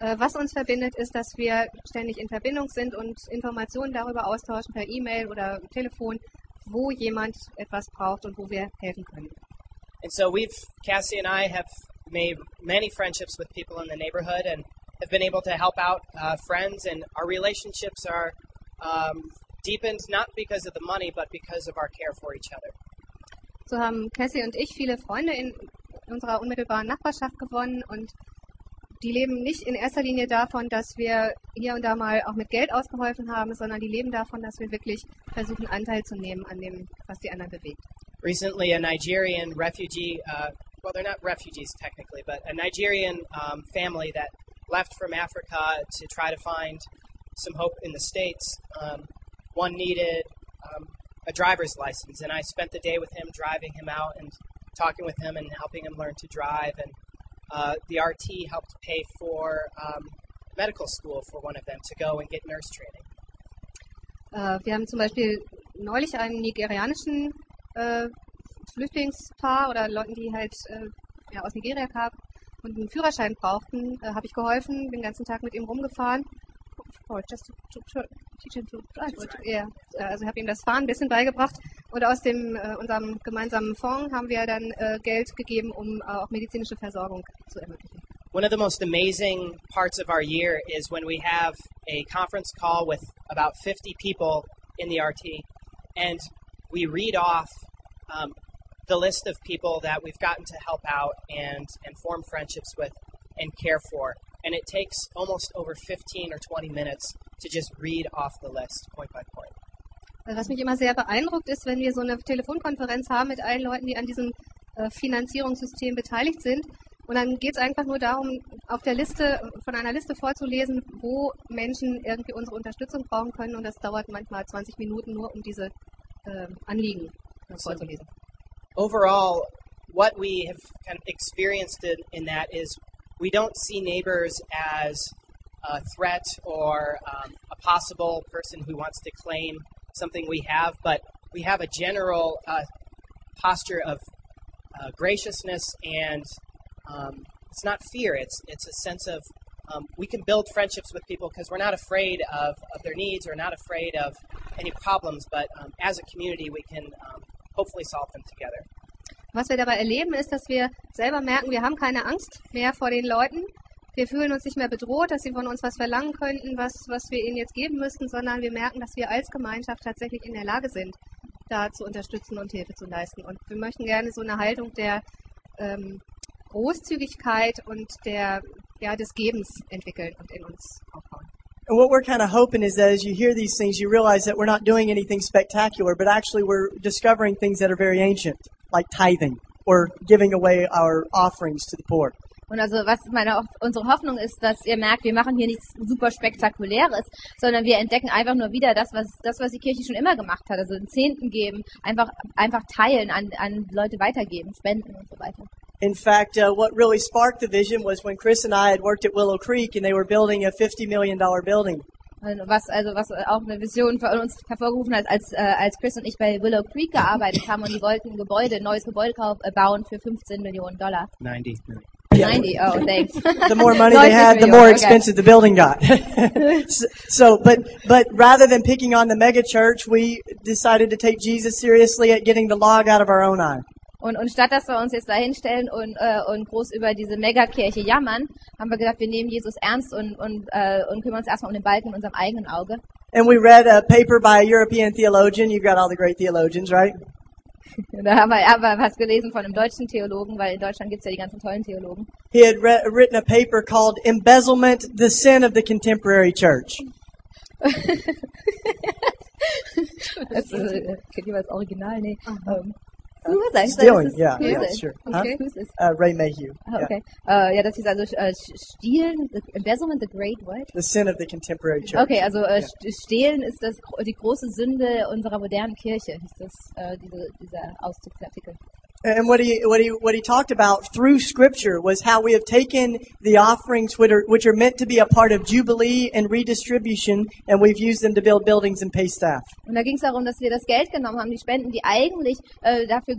äh, was uns verbindet, ist, dass wir ständig in Verbindung sind und Informationen darüber austauschen per E-Mail oder Telefon, wo jemand etwas braucht und wo wir helfen können. And so we've Cassie and I have made many friendships with people in the neighborhood and have been able to help out uh, friends, and our relationships are um, deepened not because of the money, but because of our care for each other. So haben Cassie und ich viele Freunde in unserer unmittelbaren Nachbarschaft gewonnen und die leben nicht in erster Linie davon, dass wir hier und da mal auch mit Geld ausgeholfen haben, sondern die leben davon, dass wir wirklich versuchen, Anteil zu nehmen an dem, was die anderen bewegt. recently a Nigerian refugee, uh, well, they're not refugees technically, but a Nigerian um, family that left from Africa to try to find some hope in the States. Um, one needed um, a driver's license, and I spent the day with him, driving him out and talking with him and helping him learn to drive. And uh, the RT helped pay for um, medical school for one of them to go and get nurse training. Äh, wir haben zum Beispiel neulich einen nigerianischen äh, Flüchtlingspaar oder Leuten, die halt äh, ja, aus Nigeria kamen und einen Führerschein brauchten, äh, habe ich geholfen, den ganzen Tag mit ihm rumgefahren. Oh, just to, to, to teach him to drive. Ja, äh, also habe ihm das Fahren ein bisschen beigebracht. Und aus dem äh, unserem gemeinsamen Fonds haben wir dann äh, Geld gegeben, um äh, auch medizinische Versorgung zu ermöglichen. One of the most amazing parts of our year is when we have a conference call with about 50 people in the RT, and we read off um, the list of people that we've gotten to help out and, and form friendships with and care for. And it takes almost over 15 or 20 minutes to just read off the list point by point. Was mich immer sehr beeindruckt ist, wenn wir so eine Telefonkonferenz haben mit allen Leuten, die an diesem äh, Finanzierungssystem beteiligt sind. Und dann geht es einfach nur darum, auf der Liste, von einer Liste vorzulesen, wo Menschen irgendwie unsere Unterstützung brauchen können. Und das dauert manchmal 20 Minuten nur, um diese äh, Anliegen vorzulesen. overall, what we have kind of experienced in, in that is we don't see neighbors as a threat or um, a possible person who wants to claim something we have, but we have a general uh, posture of uh, graciousness and um, it's not fear, it's, it's a sense of um, we can build friendships with people because we're not afraid of, of their needs or not afraid of any problems, but um, as a community, we can um, hopefully solve them together. Was wir dabei erleben, ist, dass wir selber merken, wir haben keine Angst mehr vor den Leuten. Wir fühlen uns nicht mehr bedroht, dass sie von uns was verlangen könnten, was, was wir ihnen jetzt geben müssten, sondern wir merken, dass wir als Gemeinschaft tatsächlich in der Lage sind, da zu unterstützen und Hilfe zu leisten. Und wir möchten gerne so eine Haltung der ähm, Großzügigkeit und der, ja, des Gebens entwickeln und in uns aufbauen. And what we're kind of hoping is that as you hear these things, you realize that we're not doing anything spectacular, but actually we're discovering things that are very ancient, like tithing or giving away our offerings to the poor. Und also was meine unsere Hoffnung ist, dass ihr merkt, wir machen hier nichts super spektakuläres, sondern wir entdecken einfach nur wieder das, was das, was die Kirche schon immer gemacht hat, also einen Zehnten geben, einfach einfach teilen, an, an Leute weitergeben, spenden und so weiter. In fact, uh, what really sparked the vision was when Chris and I had worked at Willow Creek and they were building a $50 million building. Und was also was auch eine Vision für uns hervorgerufen hat, als äh, als Chris und ich bei Willow Creek gearbeitet haben und die wollten ein Gebäude, ein neues Gebäude äh, bauen für 15 Millionen Dollar. 90 million. 90, oh thanks. The more money they 90 had, the more okay. expensive the building got. so, so, but, but rather than picking on the mega church, we decided to take Jesus seriously at getting the log out of our own eye. Und, und statt dass wir uns jetzt da hinstellen und, äh, und groß über diese Megakirche jammern, haben wir gesagt, wir nehmen Jesus ernst und, und, äh, und kümmern uns erstmal um den Balken in unserem eigenen Auge. And we read a paper by a European theologian. You've got all the great theologians, right? Und da haben wir aber was gelesen von einem deutschen Theologen, weil in Deutschland gibt's ja die ganzen tollen Theologen. He had re- written a paper called Embezzlement, the Sin of the Contemporary Church. Das äh, kennt ihr das Original? Nee. Ähm, Who is it? Stealing, ist- yeah, who is yeah, it? sure. Okay. Huh? Uh, Ray Mayhew. Ah, Yeah. okay. Äh, ja, das ist also äh, Stehlen, the embezzlement, the great what? The sin of the contemporary church. Okay, also äh, Yeah. St- Stehlen ist das die große Sünde unserer modernen Kirche, ist das äh, diese, dieser Auszugsartikel. And what he what he what he talked about through Scripture was how we have taken the offerings which are which are meant to be a part of jubilee and redistribution, and we've used them to build buildings and pay staff. Und da ging es darum, dass wir das Geld genommen haben, die Spenden, die eigentlich äh, dafür,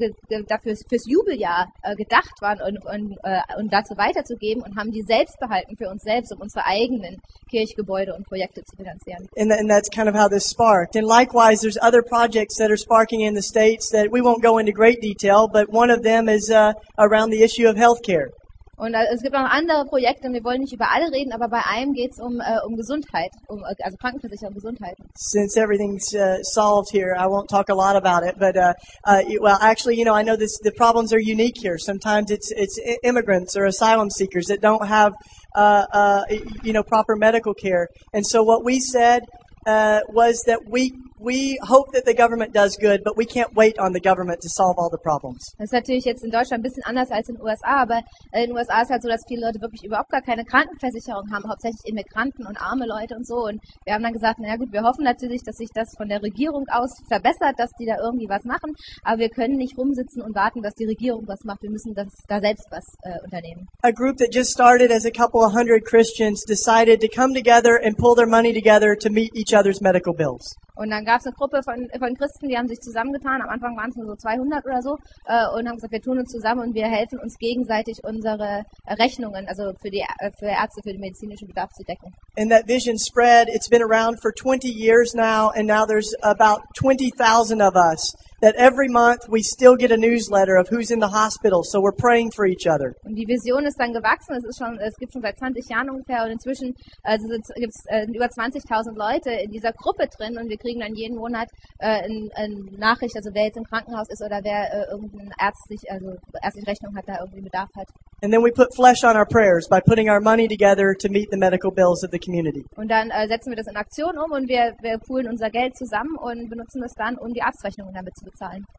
dafür fürs Jubeljahr äh, gedacht waren und, und, äh, und dazu weiterzugeben und haben die selbst behalten für uns selbst, um unsere eigenen Kirchgebäude und Projekte zu finanzieren. And, and that's kind of how this sparked. And likewise, there's other projects that are sparking in the states that we won't go into great detail, but one of them is uh, around the issue of healthcare. Und äh, es gibt noch andere Projekte, und wir wollen nicht über alle reden, aber bei einem geht es um, äh, um Gesundheit, um, äh, also Krankenversicherung, Gesundheit. Since everything's uh, solved here, I won't talk a lot about it. But uh, uh, well, actually, you know, I know this. The problems are unique here. Sometimes it's it's immigrants or asylum seekers that don't have uh, uh, you know proper medical care. And so what we said uh, was that we we hope that the government does good, but we can't wait on the government to solve all the problems. Das ist natürlich jetzt in Deutschland ein bisschen anders als in den USA, aber in den USA ist halt so, dass viele Leute wirklich überhaupt gar keine Krankenversicherung haben, hauptsächlich Immigranten und arme Leute und so. Und wir haben dann gesagt, na ja gut, wir hoffen natürlich, dass sich das von der Regierung aus verbessert, dass die da irgendwie was machen, aber wir können nicht rumsitzen und warten, dass die Regierung was macht. Wir müssen das da selbst was äh, unternehmen. A group that just started as a couple of hundred Christians decided to come together and pull their money together to meet each other's medical bills. Und dann gab es eine Gruppe von, von Christen, die haben sich zusammengetan. Am Anfang waren es nur so 200 oder so äh, und haben gesagt, wir tun uns zusammen und wir helfen uns gegenseitig unsere äh, Rechnungen, also für die äh, für Ärzte, für den medizinischen Bedarf zu decken. And that vision spread. It's been around for 20 years now, and now there's about 20,000 of us that every month we still get a newsletter of who's in the hospital, so we're praying for each other. Und die Vision ist dann gewachsen. Es ist schon, es gibt schon seit 20 Jahren ungefähr und inzwischen also gibt es äh, über 20.000 Leute in dieser Gruppe drin und wir kriegen dann jeden Monat äh, eine ein Nachricht, also wer jetzt im Krankenhaus ist oder wer äh, irgendeine ärztlich, also ärztliche Rechnung hat, da irgendwie Bedarf hat. And then we put flesh on our prayers by putting our money together to meet the medical bills of the community. Und dann äh, setzen wir das in Aktion um und wir, wir poolen unser Geld zusammen und benutzen das dann, um die Arztrechnungen damit zu bezahlen.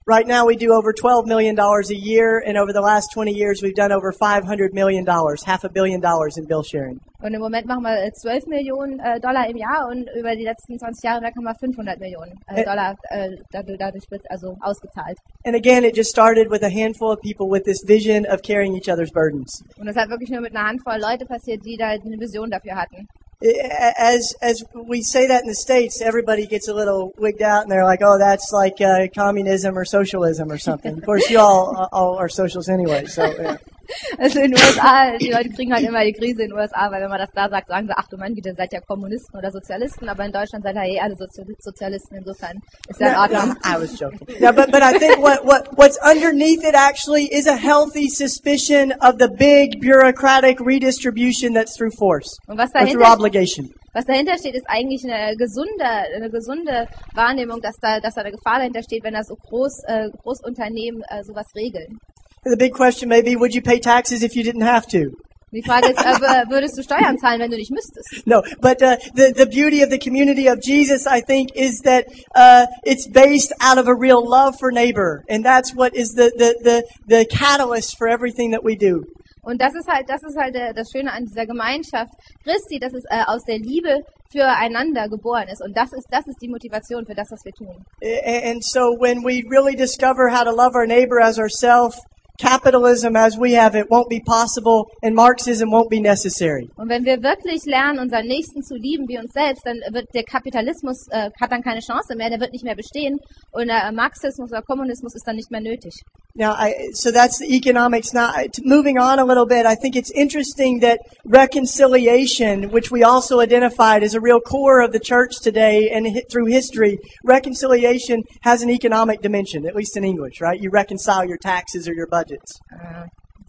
Right now we do over $12 million a year, and over the last 20 years we've done over $500 million, half a billion dollars in bill sharing. Und im Moment machen wir äh, 12 Millionen äh, Dollar im Jahr und über die letzten 20 Jahre haben wir 500 Millionen äh, Ä- Dollar äh, dadurch, also ausgezahlt. And again, it just started with a handful of people with this vision of carrying each other's burdens. Und das hat wirklich nur mit einer Handvoll Leute passiert, die da eine Vision dafür hatten. As as we say that in the states, everybody gets a little wigged out, and they're like, "Oh, that's like uh, communism or socialism or something." Of course, you all all are socialists anyway. So yeah. Also in den USA, die Leute kriegen halt immer die Krise in den USA, weil wenn man das da sagt, sagen sie, ach du Mann, ihr seid ja Kommunisten oder Sozialisten, aber in Deutschland seid ihr eh alle Sozi Sozialisten, insofern ist ja in No, Ordnung. no, I was joking. Yeah, but but I think what what what's underneath it actually is a healthy suspicion of the big bureaucratic redistribution that's through force Und was or through dahinter obligation. Was dahinter steht, ist eigentlich eine gesunde, eine gesunde Wahrnehmung, dass da, dass da eine Gefahr dahinter steht, wenn da so Groß, äh, Großunternehmen äh, sowas regeln. The big question may be, would you pay taxes if you didn't have to? Die Frage ist, äh, würdest du Steuern zahlen, wenn du nicht müsstest? No, but uh, the the beauty of the community of Jesus, I think, is that uh, it's based out of a real love for neighbor, and that's what is the the the, the catalyst for everything that we do. Und das ist halt, das ist halt äh, das Schöne an dieser Gemeinschaft Christi, dass es äh, aus der Liebe füreinander geboren ist. Und das ist, das ist die Motivation für das, was wir tun. And so when we really discover how to love our neighbor as ourselves, capitalism as we have it won't be possible, and Marxism won't be necessary. Und wenn wir wirklich lernen, unseren Nächsten zu lieben wie uns selbst, dann wird der Kapitalismus äh, hat dann keine Chance mehr, der wird nicht mehr bestehen und äh, Marxismus oder Kommunismus ist dann nicht mehr nötig. Now, I, so that's the economics. Now, moving on a little bit, I think it's interesting that reconciliation, which we also identified as a real core of the church today and through history, reconciliation has an economic dimension, at least in English, right? You reconcile your taxes or your budgets.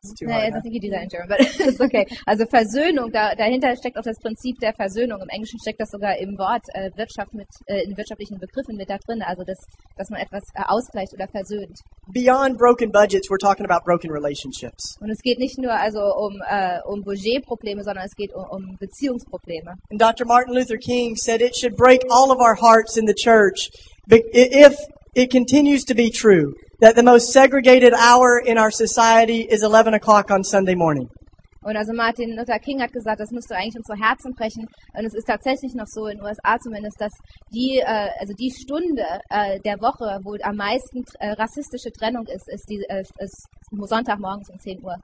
It's too Nee, hard, I huh? don't think you do that in German, but it's okay. Also Versöhnung, da, dahinter steckt auch das Prinzip der Versöhnung. Im Englischen steckt das sogar im Wort äh, Wirtschaft mit, äh, in wirtschaftlichen Begriffen mit da drin. Also das, dass man etwas äh, ausgleicht oder versöhnt. Beyond broken budgets, we're talking about broken relationships. Und es geht nicht nur also um, äh, um Budgetprobleme, sondern es geht um, um Beziehungsprobleme. And Dr. Martin Luther King said it should break all of our hearts in the church if it continues to be true that the most segregated hour in our society is 11 o'clock on Sunday morning. Und also Martin Luther King hat gesagt, das müsste eigentlich unsere Herzen brechen. Und es ist tatsächlich noch so, in den USA zumindest, dass die, äh, also die Stunde äh, der Woche, wo am meisten äh, rassistische Trennung ist, ist, die, äh, ist Sonntagmorgens um 10 Uhr.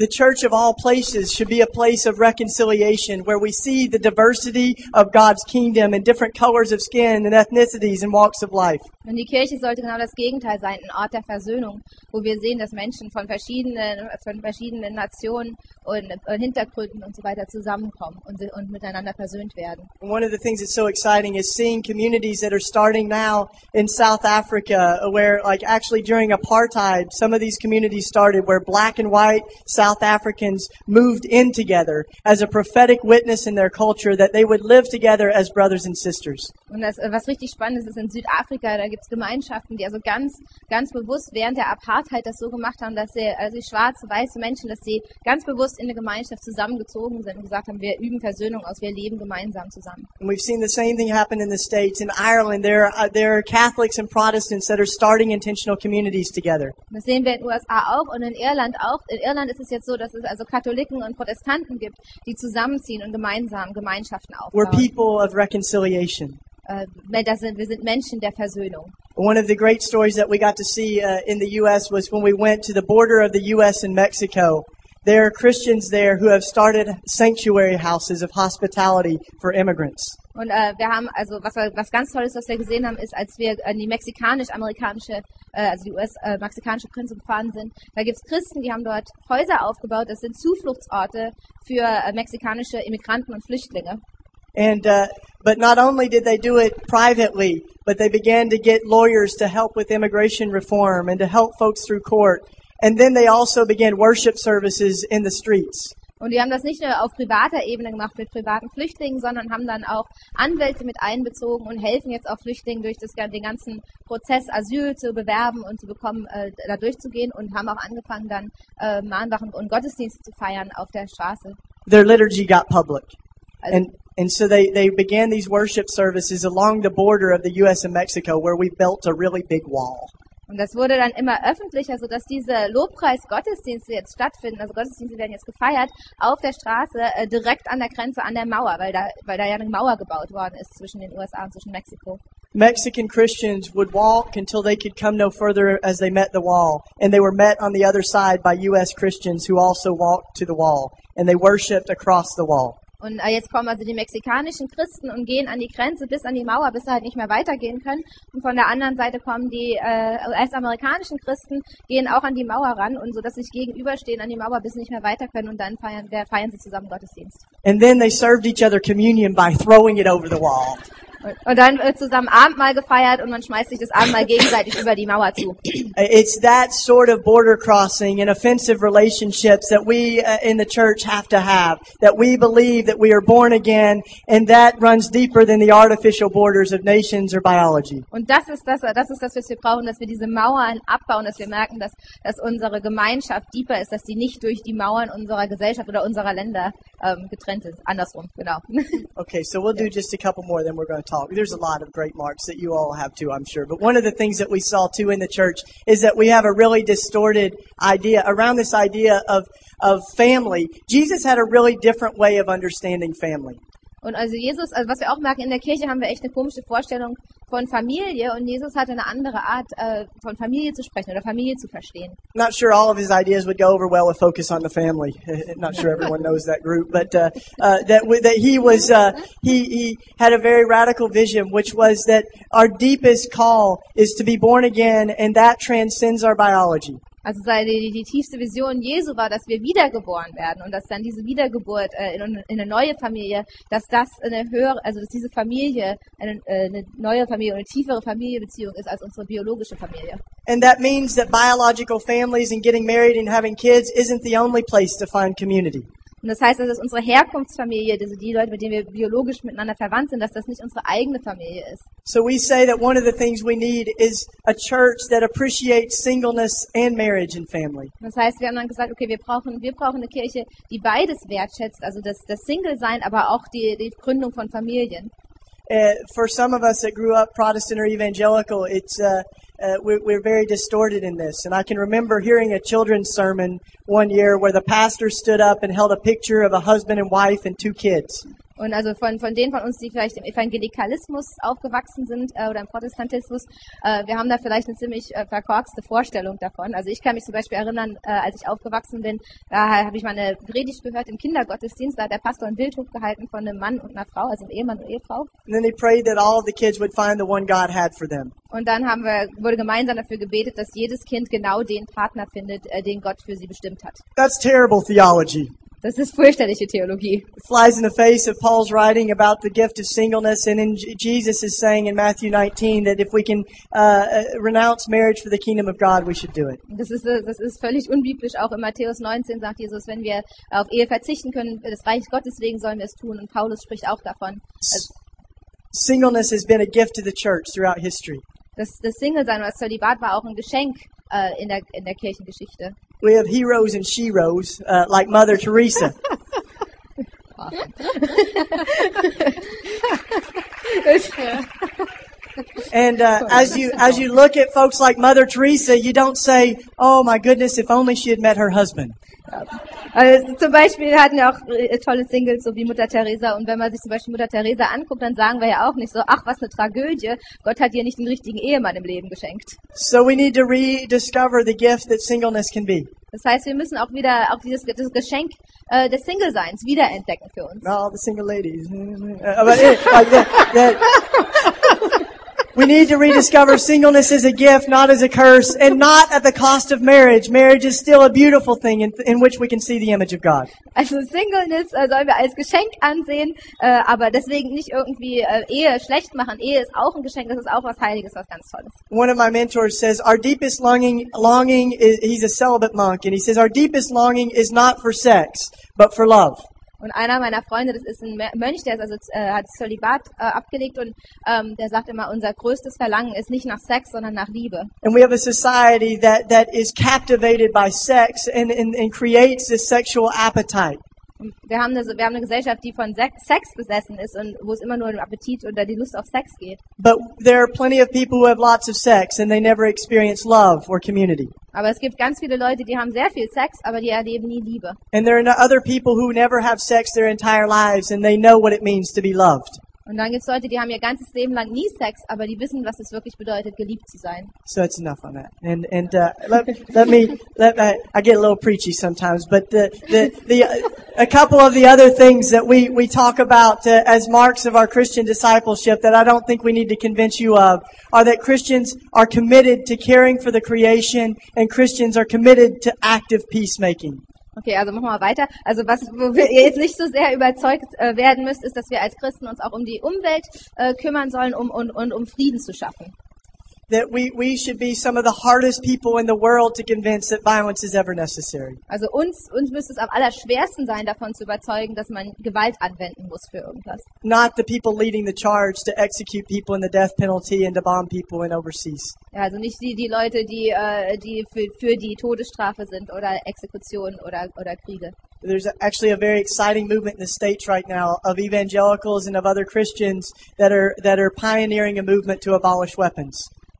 The church of all places should be a place of reconciliation where we see the diversity of God's kingdom and different colors of skin and ethnicities and walks of life. Und die Kirche sollte genau das Gegenteil sein, ein Ort der Versöhnung, wo wir sehen, dass Menschen von verschiedenen, von verschiedenen Nationen und äh, Hintergründen und so weiter zusammenkommen und, und miteinander versöhnt werden. And one of the things that's so exciting is seeing communities that are starting now in South Africa where like actually during apartheid, some of these communities started where black and white South Africans moved in together as a prophetic witness in their culture that they would live together as brothers and sisters. Und das, was richtig spannend ist, ist in Südafrika, da gibt es Gemeinschaften, die also ganz, ganz bewusst während der Apartheid das so gemacht haben, dass sie, also schwarze, weiße Menschen, dass sie ganz bewusst in eine Gemeinschaft zusammengezogen sind und gesagt haben, wir üben Versöhnung aus, wir leben gemeinsam zusammen. And we've seen the same thing happen in the States. In Ireland, there are, uh, there are Catholics and Protestants that are starting intentional communities together. Das sehen wir in den USA auch und in Irland auch. In Irland ist es jetzt so, dass es also Katholiken und Protestanten gibt, die zusammenziehen und gemeinsam Gemeinschaften We're aufbauen. people of reconciliation. Äh, das sind, wir sind Menschen der Versöhnung. One of the great stories that we got to see uh, in the U.S. was when we went to the border of the U.S. and Mexico. There are Christians there who have started sanctuary houses of hospitality for immigrants. Und äh, wir haben, also was, was ganz toll ist, was wir gesehen haben, ist, als wir an die mexikanisch-amerikanische, äh, also die US-mexikanische Grenze gefahren sind, da gibt's Christen, die haben dort Häuser aufgebaut, das sind Zufluchtsorte für äh, mexikanische Immigranten und Flüchtlinge. And uh, but not only did they do it privately, but they began to get lawyers to help with immigration reform and to help folks through court. And then they also began worship services in the streets. Und die haben das nicht nur auf privater Ebene gemacht mit privaten Flüchtlingen, sondern haben dann auch Anwälte mit einbezogen und helfen jetzt auch Flüchtlingen durch das, den ganzen Prozess Asyl zu bewerben und zu bekommen, äh, da durchzugehen und haben auch angefangen dann äh, Mahnwachen und Gottesdienste zu feiern auf der Straße. Their liturgy got public. Also, And and so they, they began these worship services along the border of the US and Mexico where we built a really big wall. Und das wurde dann immer öffentlicher, sodass diese Lobpreis-Gottesdienste jetzt stattfinden. Also Gottesdienste werden jetzt gefeiert auf der Straße, äh, direkt an der Grenze, an der Mauer, weil da, weil da ja eine Mauer gebaut worden ist zwischen den USA und zwischen Mexiko. Mexican Christians would walk until they could come no further as they met the wall. And they were met on the other side by U.S. Christians who also walked to the wall. And they worshiped across the wall. Und äh, jetzt kommen also die mexikanischen Christen und gehen an die Grenze bis an die Mauer, bis sie halt nicht mehr weitergehen können. Und von der anderen Seite kommen die äh, US-amerikanischen Christen, gehen auch an die Mauer ran und so, dass sie sich gegenüberstehen an die Mauer, bis sie nicht mehr weiter können und dann feiern, der, feiern sie zusammen Gottesdienst. And then they served each other communion by throwing it over the wall. Und, und dann wird zusammen Abendmahl gefeiert und man schmeißt sich das Abendmahl gegenseitig über die Mauer zu. It's that sort of border crossing and offensive relationships that we uh, in the church have to have. That we believe that we are born again and that runs deeper than the artificial borders of nations or biology. Und das ist das, das ist das, was wir brauchen, dass wir diese Mauern abbauen, dass wir merken, dass, dass unsere Gemeinschaft tiefer ist, dass die nicht durch die Mauern unserer Gesellschaft oder unserer Länder ähm, getrennt ist. Andersrum, genau. Okay, so we'll do just a couple more, then we're going to talk. There's a lot of great marks that you all have too, I'm sure. But one of the things that we saw too in the church is that we have a really distorted idea around this idea of, of family. Jesus had a really different way of understanding family. Und also Jesus, also was wir auch merken, in der Kirche haben wir echt eine komische Vorstellung von Familie und Jesus hatte eine andere Art, äh, von Familie zu sprechen oder Familie zu verstehen. Not sure all of his ideas would go over well with focus on the family. Not sure everyone knows that group, but uh, uh, that that he was uh, he he had a very radical vision, which was that our deepest call is to be born again, and that transcends our biology. Also seine, die, die tiefste Vision Jesu war, dass wir wiedergeboren werden und dass dann diese Wiedergeburt äh, in, in eine neue Familie, dass das eine höhere, also dass diese Familie eine, äh, eine neue Familie, eine tiefere Familienbeziehung ist als unsere biologische Familie. And that means that biological families and getting married and having kids isn't the only place to find community. Und das heißt, dass unsere Herkunftsfamilie, also die Leute, mit denen wir biologisch miteinander verwandt sind, dass das nicht unsere eigene Familie ist. So we say that one of the things we need is a church that appreciates singleness and marriage and family. Das heißt, wir haben dann gesagt, okay, wir brauchen, wir brauchen eine Kirche, die beides wertschätzt, also das, das Single-Sein, aber auch die, die Gründung von Familien. Uh, for some of us that grew up Protestant or evangelical, it's uh, uh, we're, we're very distorted in this. And I can remember hearing a children's sermon one year where the pastor stood up and held a picture of a husband and wife and two kids. Und also von, von denen von uns, die vielleicht im Evangelikalismus aufgewachsen sind äh, oder im Protestantismus, äh, wir haben da vielleicht eine ziemlich äh, verkorkste Vorstellung davon. Also ich kann mich zum Beispiel erinnern, äh, als ich aufgewachsen bin, da habe ich mal eine Predigt gehört im Kindergottesdienst, da hat der Pastor ein Bild hochgehalten von einem Mann und einer Frau, also einem Ehemann und Ehefrau. Und dann haben wir, wurde gemeinsam dafür gebetet, dass jedes Kind genau den Partner findet, äh, den Gott für sie bestimmt hat. That's terrible theology. Das ist fürchterliche Theologie. It flies in the face of Paul's writing about the gift of singleness, and J- Jesus is saying in Matthew 19 that if we can uh, uh, renounce marriage for the kingdom of God, we should do it. Das ist, äh, das ist völlig unbiblisch. Auch in Matthäus 19 sagt Jesus, wenn wir auf Ehe verzichten können, für das Reich Gottes wegen sollen wir es tun. Und Paulus spricht auch davon. Singleness has been a gift to the church throughout history. Das, das Single-Sein oder das Zölibat war auch ein Geschenk äh, in, der, in der Kirchengeschichte. We have heroes and sheroes uh, like Mother Teresa. And uh, as you as you look at folks like Mother Teresa, you don't say, "Oh my goodness, if only she had met her husband." Also zum Beispiel hatten ja auch äh, tolle Singles, so wie Mutter Teresa. Und wenn man sich zum Beispiel Mutter Teresa anguckt, dann sagen wir ja auch nicht so, ach, was eine Tragödie. Gott hat ihr nicht den richtigen Ehemann im Leben geschenkt. So we need to rediscover the gift that singleness can be. Das heißt, wir müssen auch wieder auch dieses, dieses Geschenk äh, des Single-Seins wiederentdecken für uns. All the single ladies. But it- like that- that- we need to rediscover singleness as a gift, not as a curse, and not at the cost of marriage. Marriage is still a beautiful thing in, in which we can see the image of God. Also Singleness äh, sollen wir als Geschenk ansehen, äh, aber deswegen nicht irgendwie äh, Ehe schlecht machen. Ehe ist auch ein Geschenk, das ist auch was Heiliges, was ganz Tolles. One of my mentors says, our deepest longing, longing is, he's a celibate monk, and he says, our deepest longing is not for sex, but for love. Und einer meiner Freunde, das ist ein Mö- Mönch, der ist also, äh, hat Zölibat äh, abgelegt und ähm, der sagt immer, unser größtes Verlangen ist nicht nach Sex, sondern nach Liebe. And we have a society that, that is captivated by sex and, and, and creates this sexual appetite. Wir haben, eine, wir haben eine Gesellschaft, die von Sex, besessen ist und wo es immer nur um Appetit oder die Lust auf Sex geht. But there are plenty of people who have lots of sex and they never experience love or community. Aber es gibt ganz viele Leute, die haben sehr viel Sex, aber die erleben nie Liebe. And there are other people who never have sex their entire lives and they know what it means to be loved. Und dann gibt Leute, die haben ihr ganzes Leben lang nie Sex, aber die wissen, was es wirklich bedeutet, geliebt zu sein. So that's enough on that. And and uh, let let me let I, I get a little preachy sometimes, but the the the uh, a couple of the other things that we we talk about uh, as marks of our Christian discipleship that I don't think we need to convince you of are that Christians are committed to caring for the creation and Christians are committed to active peacemaking. Okay, also machen wir weiter. Also was wo wir jetzt nicht so sehr überzeugt äh, werden müsst, ist, dass wir als Christen uns auch um die Umwelt äh, kümmern sollen um, und, und um Frieden zu schaffen. That we, we should be some of the hardest people in the world to convince that violence is ever necessary. Also uns, uns müsste es am allerschwersten sein, davon zu überzeugen, dass man Gewalt anwenden muss für irgendwas. Not the people leading the charge to execute people in the death penalty and to bomb people in overseas. Ja, also nicht die, die Leute, die, äh, die für, für die Todesstrafe sind oder Exekutionen oder, oder Kriege. There's actually a very exciting movement in the states right now of evangelicals and of other Christians that are that are pioneering a movement to abolish weapons,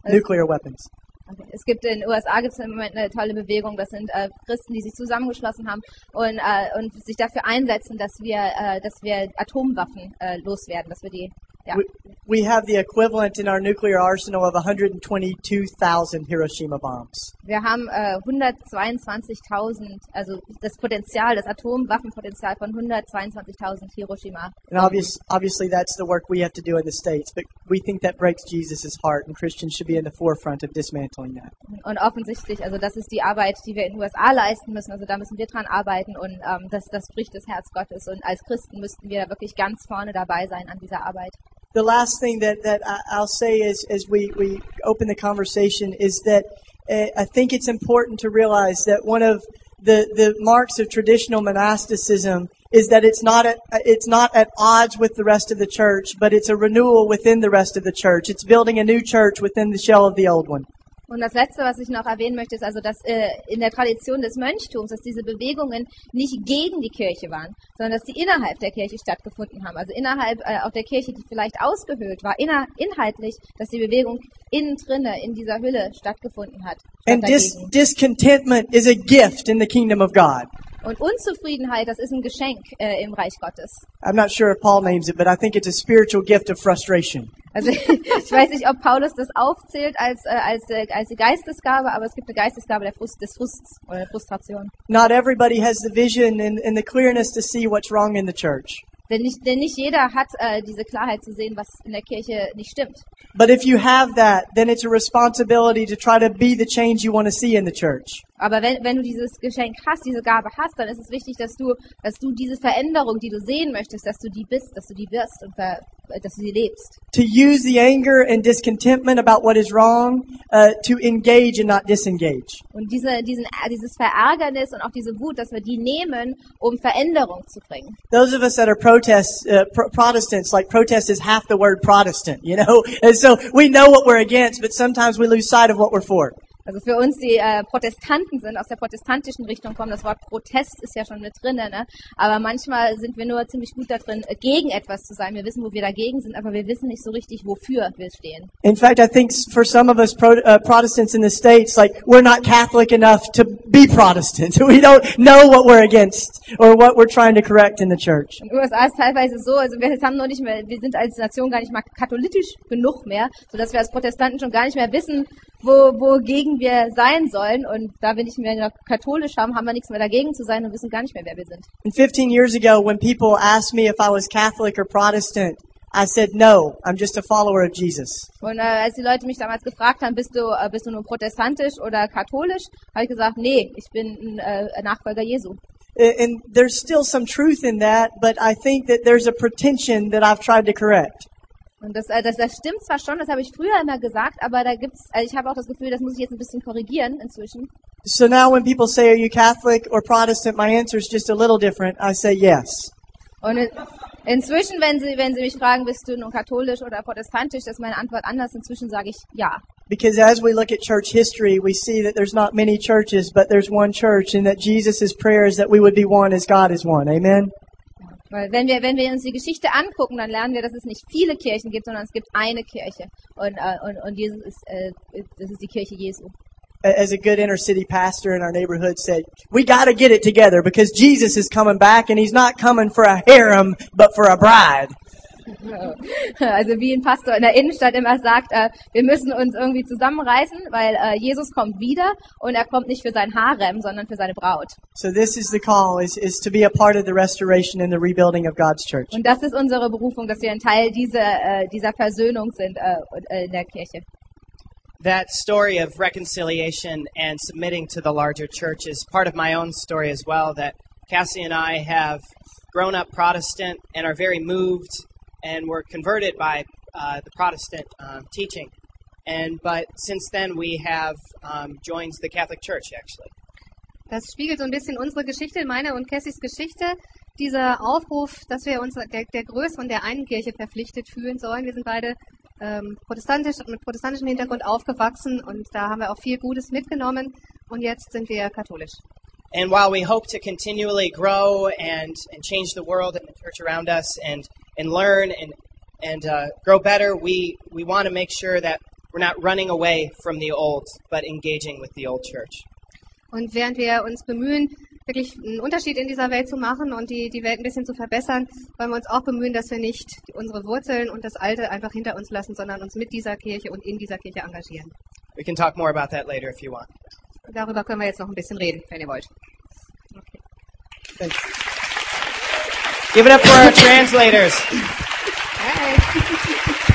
nuclear weapons. Okay. Es gibt in den USA gibt es im Moment eine tolle Bewegung. Das sind äh, Christen, die sich zusammengeschlossen haben und, äh, und sich dafür einsetzen, dass wir, äh, dass wir Atomwaffen äh, loswerden, dass wir die ja. We, we have the equivalent in our nuclear arsenal of 122,000 Hiroshima bombs. Wir haben äh, 122.000, also das Potenzial, das Atomwaffenpotenzial von 122.000 Hiroshima. And obvious, obviously that's the work we have to do in the States, but we think that breaks Jesus' heart and Christians should be in the forefront of dismantling that. Und offensichtlich, also das ist die Arbeit, die wir in den USA leisten müssen. Also da müssen wir dran arbeiten und ähm, das, das bricht das Herz Gottes. Und als Christen müssten wir da wirklich ganz vorne dabei sein an dieser Arbeit. The last thing that, that I'll say is, as we, we open the conversation is that uh, I think it's important to realize that one of the, the marks of traditional monasticism is that it's not at, it's not at odds with the rest of the church, but it's a renewal within the rest of the church. It's building a new church within the shell of the old one. Und das Letzte, was ich noch erwähnen möchte, ist also, dass äh, in der Tradition des Mönchtums, dass diese Bewegungen nicht gegen die Kirche waren, sondern dass die innerhalb der Kirche stattgefunden haben. Also innerhalb äh, auch der Kirche, die vielleicht ausgehöhlt war, inner, inhaltlich, dass die Bewegung innen drinne in dieser Hülle stattgefunden hat. And dis, dagegen. discontentment is a gift in the kingdom of God. Und Unzufriedenheit, das ist ein Geschenk äh, im Reich Gottes. I'm not sure if Paul names it, but I think it's a spiritual gift of frustration. Also ich weiß nicht, ob Paulus das aufzählt als, äh, als, äh, als Geistesgabe, aber es gibt eine Geistesgabe der Frust, des Frusts oder der Frustration. Not everybody has the vision and, and the clearness to see what's wrong in the church. Denn nicht, denn nicht jeder hat äh, diese Klarheit zu sehen, was in der Kirche nicht stimmt. But if you have that, then it's a responsibility to try to be the change you want to see in the church. Aber wenn, wenn du dieses Geschenk hast, diese Gabe hast, dann ist es wichtig, dass du, dass du diese Veränderung, die du sehen möchtest, dass du die bist, dass du die wirst und ver, dass du sie lebst. To use the anger and discontentment about what is wrong uh, to engage and not disengage. Und diese, diesen, äh, dieses Verärgernis und auch diese Wut, dass wir die nehmen, um Veränderung zu bringen. Those of us that are protest uh, pro- Protestants, like protest is half the word Protestant, you know, and so we know what we're against, but sometimes we lose sight of what we're for. Also für uns, die äh, Protestanten sind, aus der protestantischen Richtung kommen, das Wort Protest ist ja schon mit drin, ne? aber manchmal sind wir nur ziemlich gut da drin, äh, gegen etwas zu sein. Wir wissen, wo wir dagegen sind, aber wir wissen nicht so richtig, wofür wir stehen. In fact, I think for some of us pro- uh, Protestants in the States, like, we're not Catholic enough to be Protestant. We don't know what we're against or what we're trying to correct in the church. In den USA ist teilweise so, also wir haben noch nicht mehr, wir sind als Nation gar nicht mal katholisch genug mehr, sodass wir als Protestanten schon gar nicht mehr wissen, wo, wogegen wir sein sollen. Und da wir nicht mehr katholisch haben, haben wir nichts mehr dagegen zu sein und wissen gar nicht mehr, wer wir sind. And 15 years ago, when people asked me if I was Catholic or Protestant, I said, no, I'm just a follower of Jesus. Und äh, als die Leute mich damals gefragt haben, bist du, äh, bist du nur protestantisch oder katholisch, habe ich gesagt, nee, ich bin ein äh, Nachfolger Jesu. And there's still some truth in that, but I think that there's a pretension that I've tried to correct. Und das, äh, das, das stimmt zwar schon, das habe ich früher immer gesagt, aber da gibt's, also ich habe auch das Gefühl, das muss ich jetzt ein bisschen korrigieren inzwischen. So now when people say, are you Catholic or Protestant, my answer is just a little different. I say yes. Und in, inzwischen, wenn sie, wenn sie mich fragen, bist du nun katholisch oder protestantisch, ist meine Antwort anders. Inzwischen sage ich ja. Because as we look at church history, we see that there's not many churches, but there's one church, and that Jesus' prayer is that we would be one as God is one. Amen? Weil wenn wir, wenn wir uns die Geschichte angucken, dann lernen wir, dass es nicht viele Kirchen gibt, sondern es gibt eine Kirche. Und, äh, und, und Jesus ist, äh, das ist die Kirche Jesu. As a good inner city pastor in our neighborhood said, we gotta get it together because Jesus is coming back and he's not coming for a harem, but for a bride. Also wie ein Pastor in der Innenstadt immer sagt, äh, wir müssen uns irgendwie zusammenreißen, weil äh, Jesus kommt wieder und er kommt nicht für sein Harem, sondern für seine Braut. So this is the call, is, is to be a part of the restoration and the rebuilding of God's church. Und das ist unsere Berufung, dass wir ein Teil dieser, äh, dieser Versöhnung sind äh, äh, in der Kirche. That story of reconciliation and submitting to the larger church is part of my own story as well. That Cassie and I have grown up Protestant and are very moved and were converted by uh, the Protestant um, teaching. And but since then we have um, joined the Catholic Church actually. Das spiegelt so ein bisschen unsere Geschichte, meine und Cassies Geschichte. Dieser Aufruf, dass wir uns der, der größeren, der einen Kirche verpflichtet fühlen sollen. Wir sind beide ähm, protestantisch mit protestantischem Hintergrund aufgewachsen und da haben wir auch viel Gutes mitgenommen und jetzt sind wir katholisch. And while we hope to continually grow and, and change the world and the church around us and, and learn and, and uh, grow better, we, we want to make sure that we're not running away from the old, but engaging with the old church. Und während wir uns bemühen, wirklich einen Unterschied in dieser Welt zu machen und die, die Welt ein bisschen zu verbessern, wollen wir uns auch bemühen, dass wir nicht unsere Wurzeln und das Alte einfach hinter uns lassen, sondern uns mit dieser Kirche und in dieser Kirche engagieren. We can talk more about that later if you want. Darüber können wir jetzt noch ein bisschen reden, wenn ihr wollt. Thanks. Give it up for our translators. Hey.